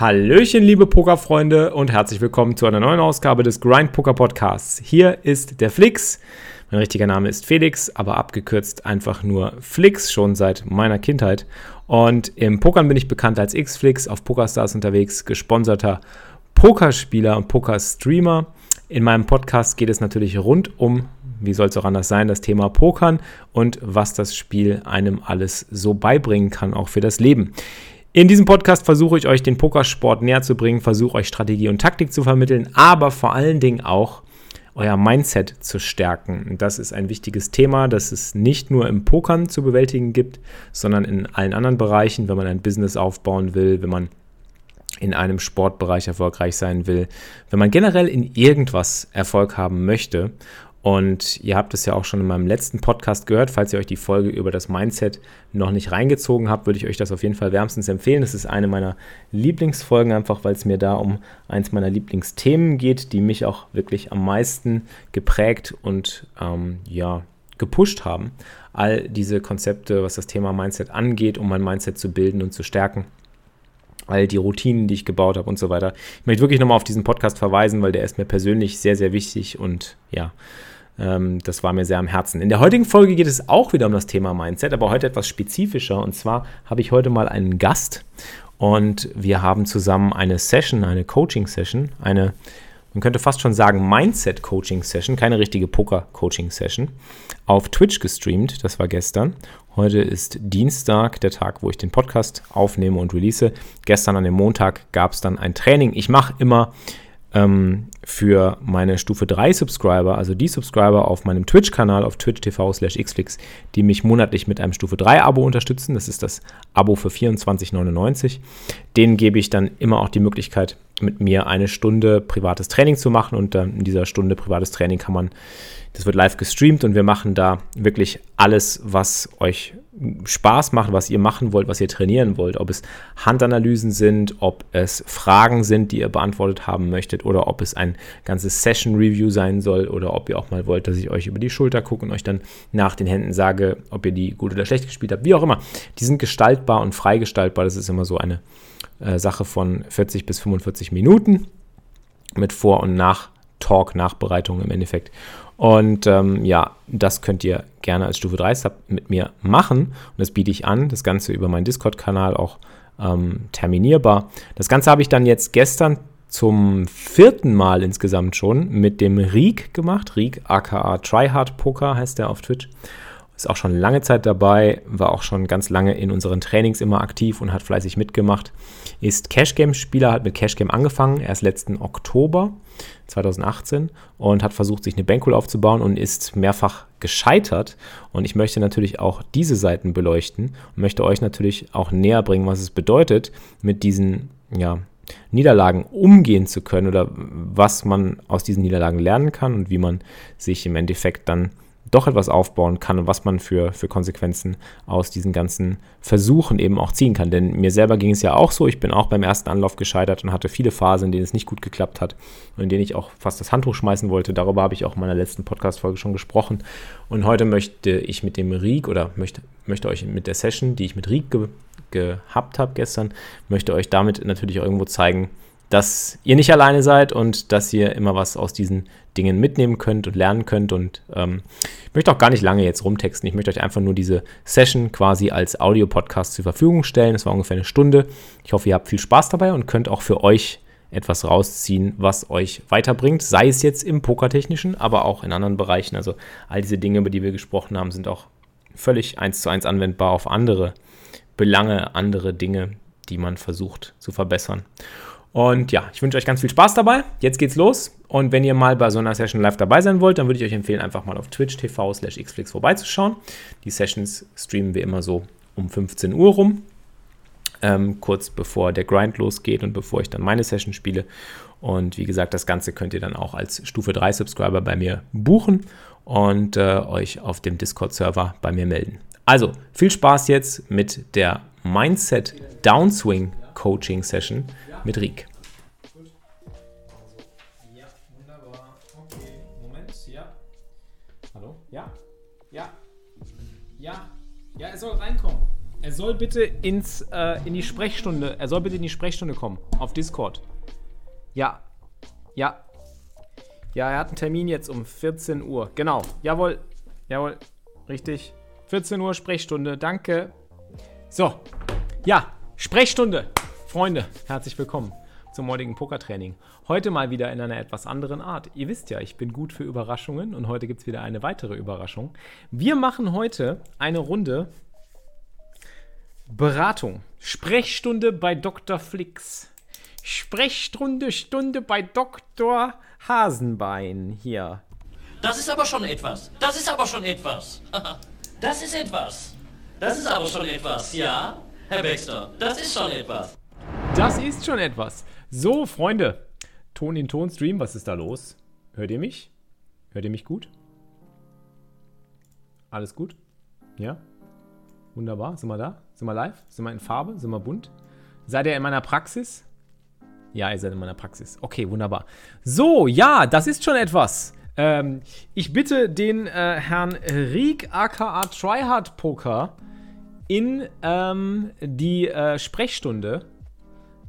Hallöchen, liebe Pokerfreunde und herzlich willkommen zu einer neuen Ausgabe des Grind Poker Podcasts. Hier ist der Flix. Mein richtiger Name ist Felix, aber abgekürzt einfach nur Flix, schon seit meiner Kindheit. Und im Pokern bin ich bekannt als Xflix, auf PokerStars unterwegs, gesponserter Pokerspieler und Pokerstreamer. In meinem Podcast geht es natürlich rund um, wie soll es auch anders sein, das Thema Pokern und was das Spiel einem alles so beibringen kann, auch für das Leben. In diesem Podcast versuche ich euch den Pokersport näher zu bringen, versuche euch Strategie und Taktik zu vermitteln, aber vor allen Dingen auch euer Mindset zu stärken. Das ist ein wichtiges Thema, das es nicht nur im Pokern zu bewältigen gibt, sondern in allen anderen Bereichen, wenn man ein Business aufbauen will, wenn man in einem Sportbereich erfolgreich sein will, wenn man generell in irgendwas Erfolg haben möchte. Und ihr habt es ja auch schon in meinem letzten Podcast gehört. Falls ihr euch die Folge über das Mindset noch nicht reingezogen habt, würde ich euch das auf jeden Fall wärmstens empfehlen. Das ist eine meiner Lieblingsfolgen, einfach weil es mir da um eins meiner Lieblingsthemen geht, die mich auch wirklich am meisten geprägt und ähm, ja, gepusht haben. All diese Konzepte, was das Thema Mindset angeht, um mein Mindset zu bilden und zu stärken all die Routinen, die ich gebaut habe und so weiter. Ich möchte wirklich nochmal auf diesen Podcast verweisen, weil der ist mir persönlich sehr, sehr wichtig und ja, das war mir sehr am Herzen. In der heutigen Folge geht es auch wieder um das Thema Mindset, aber heute etwas spezifischer und zwar habe ich heute mal einen Gast und wir haben zusammen eine Session, eine Coaching-Session, eine man könnte fast schon sagen Mindset-Coaching-Session, keine richtige Poker-Coaching-Session, auf Twitch gestreamt. Das war gestern. Heute ist Dienstag, der Tag, wo ich den Podcast aufnehme und release. Gestern an dem Montag gab es dann ein Training. Ich mache immer ähm, für meine Stufe 3 Subscriber, also die Subscriber auf meinem Twitch-Kanal auf twitch.tv slash xflix, die mich monatlich mit einem Stufe 3 Abo unterstützen. Das ist das Abo für 24,99. Denen gebe ich dann immer auch die Möglichkeit, mit mir eine Stunde privates Training zu machen. Und äh, in dieser Stunde privates Training kann man, das wird live gestreamt und wir machen da wirklich alles, was euch Spaß macht, was ihr machen wollt, was ihr trainieren wollt. Ob es Handanalysen sind, ob es Fragen sind, die ihr beantwortet haben möchtet oder ob es ein ganzes Session-Review sein soll oder ob ihr auch mal wollt, dass ich euch über die Schulter gucke und euch dann nach den Händen sage, ob ihr die gut oder schlecht gespielt habt. Wie auch immer. Die sind gestaltbar und freigestaltbar. Das ist immer so eine äh, Sache von 40 bis 45 Minuten mit Vor- und Nach-Talk, Nachbereitung im Endeffekt. Und ähm, ja, das könnt ihr gerne als Stufe 3 Sub mit mir machen. Und das biete ich an. Das Ganze über meinen Discord-Kanal auch ähm, terminierbar. Das Ganze habe ich dann jetzt gestern zum vierten Mal insgesamt schon mit dem Riek gemacht. Riek, aka Tryhard Poker heißt der auf Twitch ist auch schon lange Zeit dabei, war auch schon ganz lange in unseren Trainings immer aktiv und hat fleißig mitgemacht. Ist Cash-Game-Spieler, hat mit Cash-Game angefangen, erst letzten Oktober 2018 und hat versucht, sich eine Bankroll aufzubauen und ist mehrfach gescheitert. Und ich möchte natürlich auch diese Seiten beleuchten und möchte euch natürlich auch näher bringen, was es bedeutet, mit diesen, ja, Niederlagen umgehen zu können oder was man aus diesen Niederlagen lernen kann und wie man sich im Endeffekt dann doch etwas aufbauen kann und was man für, für Konsequenzen aus diesen ganzen Versuchen eben auch ziehen kann. Denn mir selber ging es ja auch so, ich bin auch beim ersten Anlauf gescheitert und hatte viele Phasen, in denen es nicht gut geklappt hat und in denen ich auch fast das Handtuch schmeißen wollte. Darüber habe ich auch in meiner letzten Podcast-Folge schon gesprochen. Und heute möchte ich mit dem Rieg oder möchte, möchte euch mit der Session, die ich mit Rieg ge gehabt habe gestern, möchte euch damit natürlich irgendwo zeigen, dass ihr nicht alleine seid und dass ihr immer was aus diesen Dingen mitnehmen könnt und lernen könnt. Und ähm, ich möchte auch gar nicht lange jetzt rumtexten. Ich möchte euch einfach nur diese Session quasi als Audio-Podcast zur Verfügung stellen. Es war ungefähr eine Stunde. Ich hoffe, ihr habt viel Spaß dabei und könnt auch für euch etwas rausziehen, was euch weiterbringt, sei es jetzt im Pokertechnischen, aber auch in anderen Bereichen. Also all diese Dinge, über die wir gesprochen haben, sind auch völlig eins zu eins anwendbar auf andere Belange, andere Dinge, die man versucht zu verbessern. Und ja, ich wünsche euch ganz viel Spaß dabei. Jetzt geht's los. Und wenn ihr mal bei so einer Session live dabei sein wollt, dann würde ich euch empfehlen, einfach mal auf Twitch TV slash xflix vorbeizuschauen. Die Sessions streamen wir immer so um 15 Uhr rum. ähm, kurz bevor der Grind losgeht und bevor ich dann meine Session spiele. Und wie gesagt, das Ganze könnt ihr dann auch als Stufe 3 Subscriber bei mir buchen und äh, euch auf dem Discord-Server bei mir melden. Also, viel Spaß jetzt mit der Mindset Downswing Coaching Session mit Riek. Ja, wunderbar. Okay, Moment, ja. Hallo? Ja? Ja? Ja? Ja, er soll reinkommen. Er soll bitte ins, äh, in die Sprechstunde, er soll bitte in die Sprechstunde kommen, auf Discord. Ja. Ja. Ja, er hat einen Termin jetzt um 14 Uhr. Genau. Jawohl. Jawohl. Richtig. 14 Uhr Sprechstunde. Danke. So. Ja. Sprechstunde. Freunde, herzlich willkommen zum heutigen Pokertraining. Heute mal wieder in einer etwas anderen Art. Ihr wisst ja, ich bin gut für Überraschungen und heute gibt es wieder eine weitere Überraschung. Wir machen heute eine Runde Beratung. Sprechstunde bei Dr. Flix. Sprechstunde, Stunde bei Dr. Hasenbein hier. Das ist aber schon etwas. Das ist aber schon etwas. Das ist etwas. Das ist aber schon etwas, ja? Herr Baxter, das ist schon etwas. Das ist schon etwas. So, Freunde. Ton in Ton Stream, was ist da los? Hört ihr mich? Hört ihr mich gut? Alles gut? Ja? Wunderbar. Sind wir da? Sind wir live? Sind wir in Farbe? Sind wir bunt? Seid ihr in meiner Praxis? Ja, ihr seid in meiner Praxis. Okay, wunderbar. So, ja, das ist schon etwas. Ähm, ich bitte den äh, Herrn Riek aka Tryhard Poker in ähm, die äh, Sprechstunde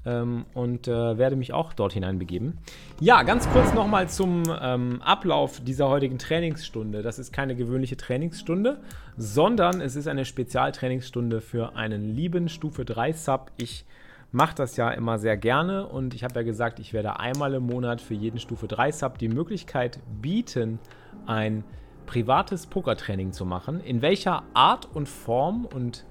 ähm, und äh, werde mich auch dort hineinbegeben. Ja, ganz kurz nochmal zum ähm, Ablauf dieser heutigen Trainingsstunde. Das ist keine gewöhnliche Trainingsstunde, sondern es ist eine Spezialtrainingsstunde für einen lieben Stufe 3 Sub. Ich mache das ja immer sehr gerne und ich habe ja gesagt, ich werde einmal im Monat für jeden Stufe 3 Sub die Möglichkeit bieten, ein privates Pokertraining zu machen. In welcher Art und Form und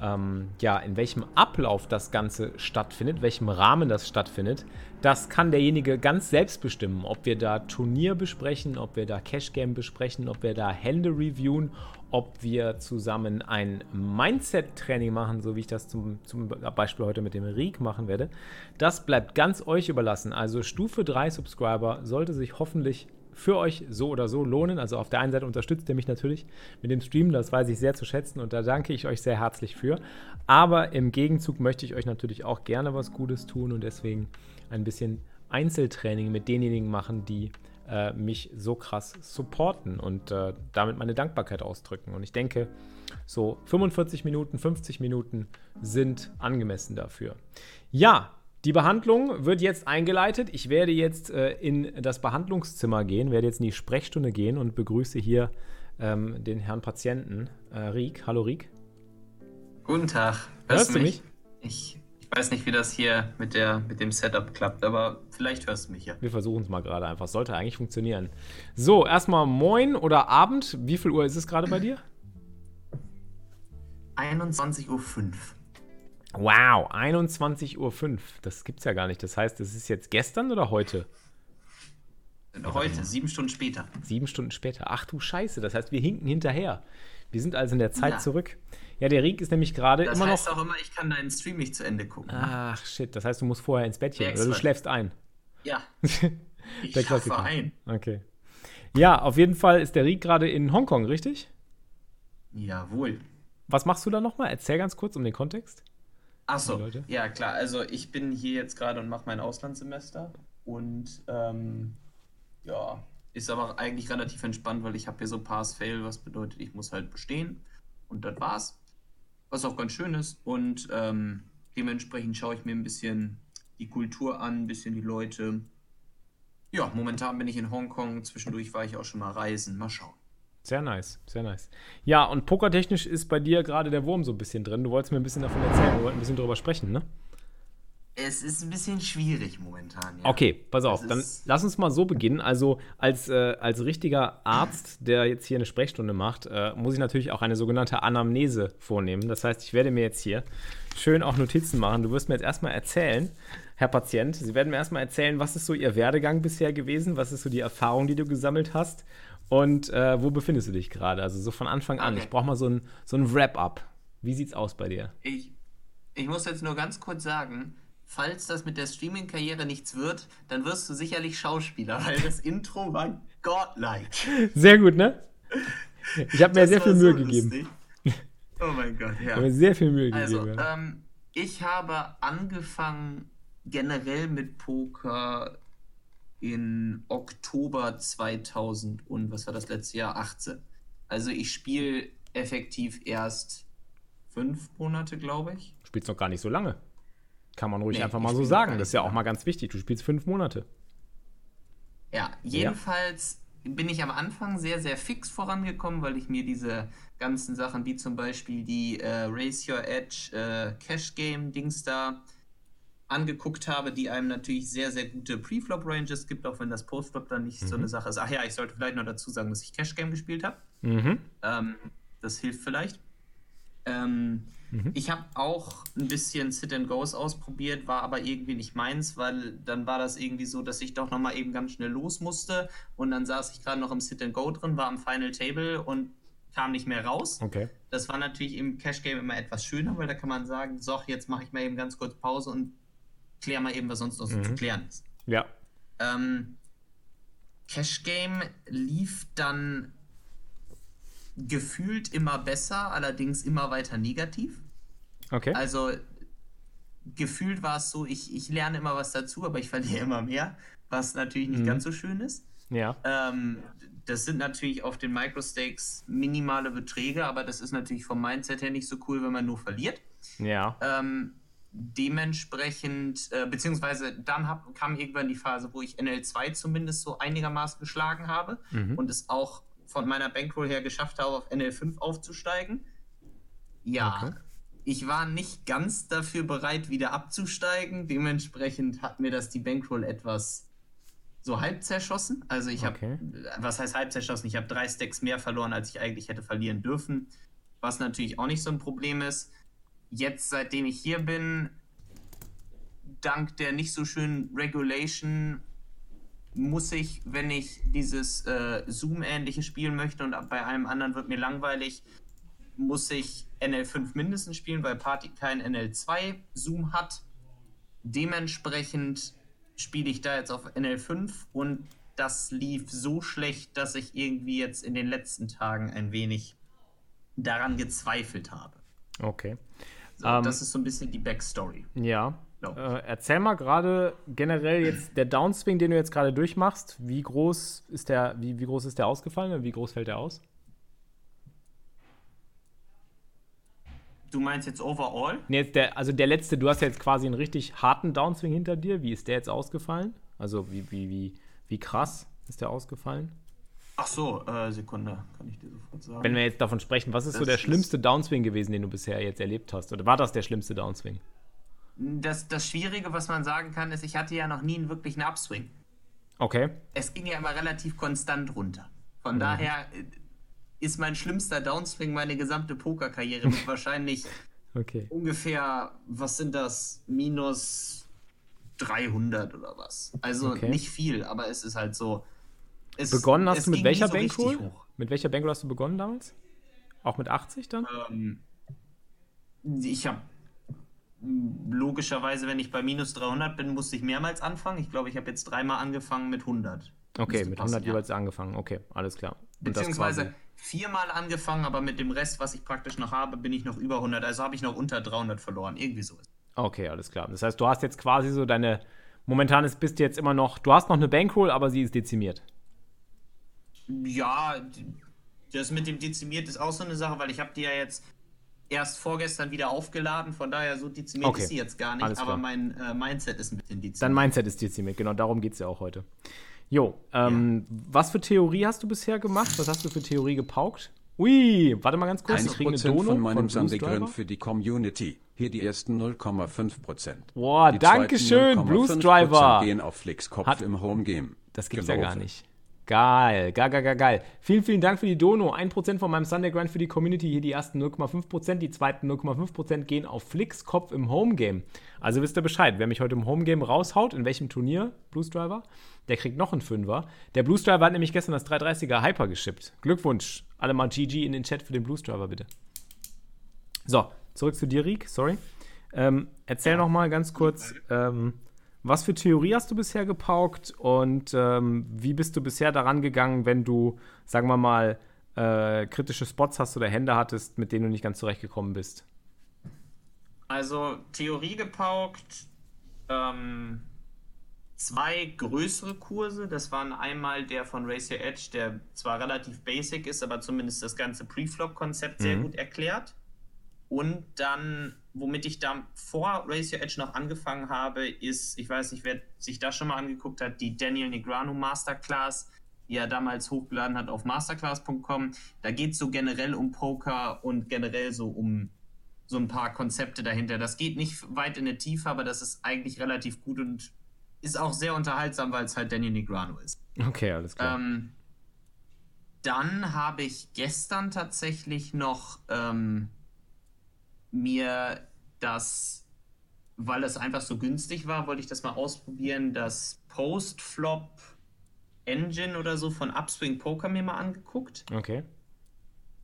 ähm, ja, in welchem Ablauf das Ganze stattfindet, welchem Rahmen das stattfindet, das kann derjenige ganz selbst bestimmen. Ob wir da Turnier besprechen, ob wir da Cash Game besprechen, ob wir da Hände reviewen, ob wir zusammen ein Mindset-Training machen, so wie ich das zum, zum Beispiel heute mit dem Riek machen werde. Das bleibt ganz euch überlassen. Also Stufe 3 Subscriber sollte sich hoffentlich für euch so oder so lohnen. Also auf der einen Seite unterstützt ihr mich natürlich mit dem Stream, das weiß ich sehr zu schätzen und da danke ich euch sehr herzlich für. Aber im Gegenzug möchte ich euch natürlich auch gerne was Gutes tun und deswegen ein bisschen Einzeltraining mit denjenigen machen, die äh, mich so krass supporten und äh, damit meine Dankbarkeit ausdrücken. Und ich denke, so 45 Minuten, 50 Minuten sind angemessen dafür. Ja, die Behandlung wird jetzt eingeleitet. Ich werde jetzt äh, in das Behandlungszimmer gehen, werde jetzt in die Sprechstunde gehen und begrüße hier ähm, den Herrn Patienten, äh, Riek. Hallo Riek. Guten Tag. Hörst, hörst du mich? Ich, ich, weiß nicht, wie das hier mit, der, mit dem Setup klappt, aber vielleicht hörst du mich ja. Wir versuchen es mal gerade einfach. Sollte eigentlich funktionieren. So, erstmal Moin oder Abend. Wie viel Uhr ist es gerade bei dir? 21.05 Uhr. Wow, 21.05 Uhr. Das gibt's ja gar nicht. Das heißt, das ist jetzt gestern oder heute? Heute, sieben Stunden später. Sieben Stunden später. Ach du Scheiße, das heißt, wir hinken hinterher. Wir sind also in der Zeit ja. zurück. Ja, der Riek ist nämlich gerade immer noch. Das heißt auch immer, ich kann deinen Stream nicht zu Ende gucken. Ne? Ach shit, das heißt, du musst vorher ins Bettchen oder du schläfst ein. Ja. ich der schlafe ein. Okay. Ja, auf jeden Fall ist der Riek gerade in Hongkong, richtig? Jawohl. Was machst du da nochmal? Erzähl ganz kurz um den Kontext. Achso, ja klar. Also ich bin hier jetzt gerade und mache mein Auslandssemester und ähm, ja, ist aber eigentlich relativ entspannt, weil ich habe hier so Pass-Fail, was bedeutet, ich muss halt bestehen und das war's. Was auch ganz schön ist und ähm, dementsprechend schaue ich mir ein bisschen die Kultur an, ein bisschen die Leute. Ja, momentan bin ich in Hongkong, zwischendurch war ich auch schon mal reisen, mal schauen. Sehr nice, sehr nice. Ja, und pokertechnisch ist bei dir gerade der Wurm so ein bisschen drin. Du wolltest mir ein bisschen davon erzählen, wir wollten ein bisschen drüber sprechen, ne? Es ist ein bisschen schwierig momentan. Ja. Okay, pass auf, dann lass uns mal so beginnen. Also als, äh, als richtiger Arzt, der jetzt hier eine Sprechstunde macht, äh, muss ich natürlich auch eine sogenannte Anamnese vornehmen. Das heißt, ich werde mir jetzt hier schön auch Notizen machen. Du wirst mir jetzt erstmal erzählen, Herr Patient, Sie werden mir erstmal erzählen, was ist so Ihr Werdegang bisher gewesen, was ist so die Erfahrung, die du gesammelt hast und äh, wo befindest du dich gerade? Also so von Anfang an. Okay. Ich brauche mal so ein, so ein Wrap-up. Wie sieht's aus bei dir? Ich, ich muss jetzt nur ganz kurz sagen, falls das mit der Streaming-Karriere nichts wird, dann wirst du sicherlich Schauspieler, weil das Intro war godlike. Sehr gut, ne? Ich habe mir sehr viel Mühe so gegeben. Oh mein Gott, ja. Ich habe mir sehr viel Mühe also, gegeben. Also, ähm, ich habe angefangen generell mit Poker in Oktober 2000 und was war das letzte Jahr? 18. Also ich spiele effektiv erst fünf Monate, glaube ich. Du spielst noch gar nicht so lange. Kann man ruhig nee, einfach mal so sagen. Das ist ja auch mal ganz wichtig. Du spielst fünf Monate. Ja, jedenfalls ja. bin ich am Anfang sehr, sehr fix vorangekommen, weil ich mir diese ganzen Sachen wie zum Beispiel die äh, Race Your Edge äh, Cash Game Dings da angeguckt habe, die einem natürlich sehr, sehr gute Preflop-Ranges gibt, auch wenn das Postflop dann nicht mhm. so eine Sache ist. Ach ja, ich sollte vielleicht noch dazu sagen, dass ich Cash Game gespielt habe. Mhm. Ähm, das hilft vielleicht. Ähm, mhm. Ich habe auch ein bisschen Sit and Goes ausprobiert, war aber irgendwie nicht meins, weil dann war das irgendwie so, dass ich doch nochmal eben ganz schnell los musste und dann saß ich gerade noch im Sit and Go drin, war am Final Table und kam nicht mehr raus. Okay. Das war natürlich im Cash Game immer etwas schöner, weil da kann man sagen, so, jetzt mache ich mal eben ganz kurz Pause und klär mal eben, was sonst noch so mhm. zu klären ist. Ja. Ähm, Cash Game lief dann gefühlt immer besser, allerdings immer weiter negativ. Okay. Also gefühlt war es so, ich, ich lerne immer was dazu, aber ich verliere immer mehr, was natürlich nicht mhm. ganz so schön ist. Ja. Ähm, das sind natürlich auf den Microstakes minimale Beträge, aber das ist natürlich vom Mindset her nicht so cool, wenn man nur verliert. Ja. Ähm, dementsprechend, äh, beziehungsweise dann hab, kam irgendwann die Phase, wo ich NL2 zumindest so einigermaßen geschlagen habe mhm. und es auch von meiner Bankroll her geschafft habe, auf NL5 aufzusteigen. Ja, okay. ich war nicht ganz dafür bereit, wieder abzusteigen. Dementsprechend hat mir das die Bankroll etwas so halb zerschossen. Also ich habe, okay. was heißt halb zerschossen? Ich habe drei Stacks mehr verloren, als ich eigentlich hätte verlieren dürfen. Was natürlich auch nicht so ein Problem ist jetzt, seitdem ich hier bin, dank der nicht so schönen Regulation, muss ich, wenn ich dieses äh, Zoom-ähnliche spielen möchte und bei einem anderen wird mir langweilig, muss ich NL5 mindestens spielen, weil Party kein NL2 Zoom hat. Dementsprechend spiele ich da jetzt auf NL5 und das lief so schlecht, dass ich irgendwie jetzt in den letzten Tagen ein wenig daran gezweifelt habe. Okay. So, ähm, das ist so ein bisschen die Backstory. Ja. Äh, erzähl mal gerade generell jetzt der Downswing, den du jetzt gerade durchmachst. Wie groß ist der, wie, wie groß ist der ausgefallen und wie groß fällt der aus? Du meinst jetzt overall? Nee, jetzt der, also der letzte, du hast ja jetzt quasi einen richtig harten Downswing hinter dir. Wie ist der jetzt ausgefallen? Also wie, wie, wie, wie krass ist der ausgefallen? Ach so, äh, Sekunde, kann ich dir sofort sagen. Wenn wir jetzt davon sprechen, was ist das so der schlimmste Downswing gewesen, den du bisher jetzt erlebt hast? Oder war das der schlimmste Downswing? Das, das Schwierige, was man sagen kann, ist, ich hatte ja noch nie einen wirklichen Upswing. Okay. Es ging ja immer relativ konstant runter. Von mhm. daher äh, ist mein schlimmster Downswing meine gesamte Pokerkarriere mit wahrscheinlich okay. ungefähr, was sind das, minus 300 oder was. Also okay. nicht viel, aber es ist halt so, es, begonnen hast du mit welcher so Bankroll? Mit welcher Bankroll hast du begonnen damals? Auch mit 80 dann? Ähm, ich habe logischerweise, wenn ich bei minus 300 bin, musste ich mehrmals anfangen. Ich glaube, ich habe jetzt dreimal angefangen mit 100. Okay, mit 100 jeweils ja. angefangen. Okay, alles klar. Und Beziehungsweise viermal angefangen, aber mit dem Rest, was ich praktisch noch habe, bin ich noch über 100. Also habe ich noch unter 300 verloren. Irgendwie so. Okay, alles klar. Das heißt, du hast jetzt quasi so deine. Momentan bist du jetzt immer noch. Du hast noch eine Bankroll, aber sie ist dezimiert. Ja, das mit dem dezimiert ist auch so eine Sache, weil ich habe die ja jetzt erst vorgestern wieder aufgeladen, von daher so dezimiert okay. ist sie jetzt gar nicht, aber mein äh, Mindset ist ein bisschen dezimiert. Dein Mindset ist dezimiert, genau, darum geht es ja auch heute. Jo, ähm, ja. was für Theorie hast du bisher gemacht? Was hast du für Theorie gepaukt? Ui, warte mal ganz kurz, ich kriege eine Dono von meinem Sunday für die Community. Hier die ersten 0,5 Prozent. Boah, danke schön, Blues Driver. gehen auf Flicks Kopf Hat, im Home Game. Das gibt's Gelaufen. ja gar nicht. Geil, geil, geil, geil, geil. Vielen, vielen Dank für die Dono. 1% von meinem Sunday Grind für die Community. Hier die ersten 0,5%. Die zweiten 0,5% gehen auf Flicks Kopf im Homegame. Also wisst ihr Bescheid. Wer mich heute im Homegame raushaut, in welchem Turnier, Blues Driver, der kriegt noch einen Fünfer. Der Blues Driver hat nämlich gestern das 330er Hyper geschippt. Glückwunsch. Alle mal GG in den Chat für den Blues Driver, bitte. So, zurück zu dir, Riek. Sorry. Ähm, erzähl ja. noch mal ganz kurz, ähm, was für Theorie hast du bisher gepaukt und ähm, wie bist du bisher daran gegangen, wenn du, sagen wir mal, äh, kritische Spots hast oder Hände hattest, mit denen du nicht ganz zurechtgekommen bist? Also Theorie gepaukt, ähm, zwei größere Kurse. Das waren einmal der von Race Your Edge, der zwar relativ basic ist, aber zumindest das ganze Preflop-Konzept mhm. sehr gut erklärt. Und dann, womit ich da vor Race Your Edge noch angefangen habe, ist, ich weiß nicht, wer sich das schon mal angeguckt hat, die Daniel Negrano Masterclass, die er damals hochgeladen hat auf masterclass.com. Da geht es so generell um Poker und generell so um so ein paar Konzepte dahinter. Das geht nicht weit in die Tiefe, aber das ist eigentlich relativ gut und ist auch sehr unterhaltsam, weil es halt Daniel Negrano ist. Okay, alles klar. Ähm, dann habe ich gestern tatsächlich noch ähm, mir das, weil es einfach so günstig war, wollte ich das mal ausprobieren, das Post-Flop Engine oder so von Upswing Poker mir mal angeguckt. Okay.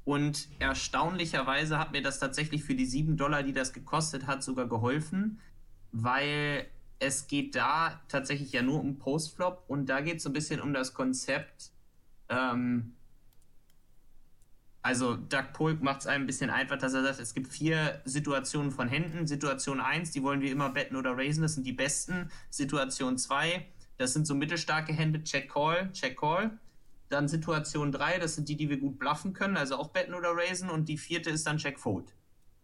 Und erstaunlicherweise hat mir das tatsächlich für die 7 Dollar, die das gekostet hat, sogar geholfen, weil es geht da tatsächlich ja nur um Postflop und da geht es so ein bisschen um das Konzept, ähm, also Doug Polk macht es einem ein bisschen einfach, dass er sagt, es gibt vier Situationen von Händen. Situation 1, die wollen wir immer betten oder raisen, das sind die besten. Situation 2, das sind so mittelstarke Hände, Check Call, Check Call. Dann Situation 3, das sind die, die wir gut bluffen können, also auch betten oder raisen. Und die vierte ist dann Check Fold.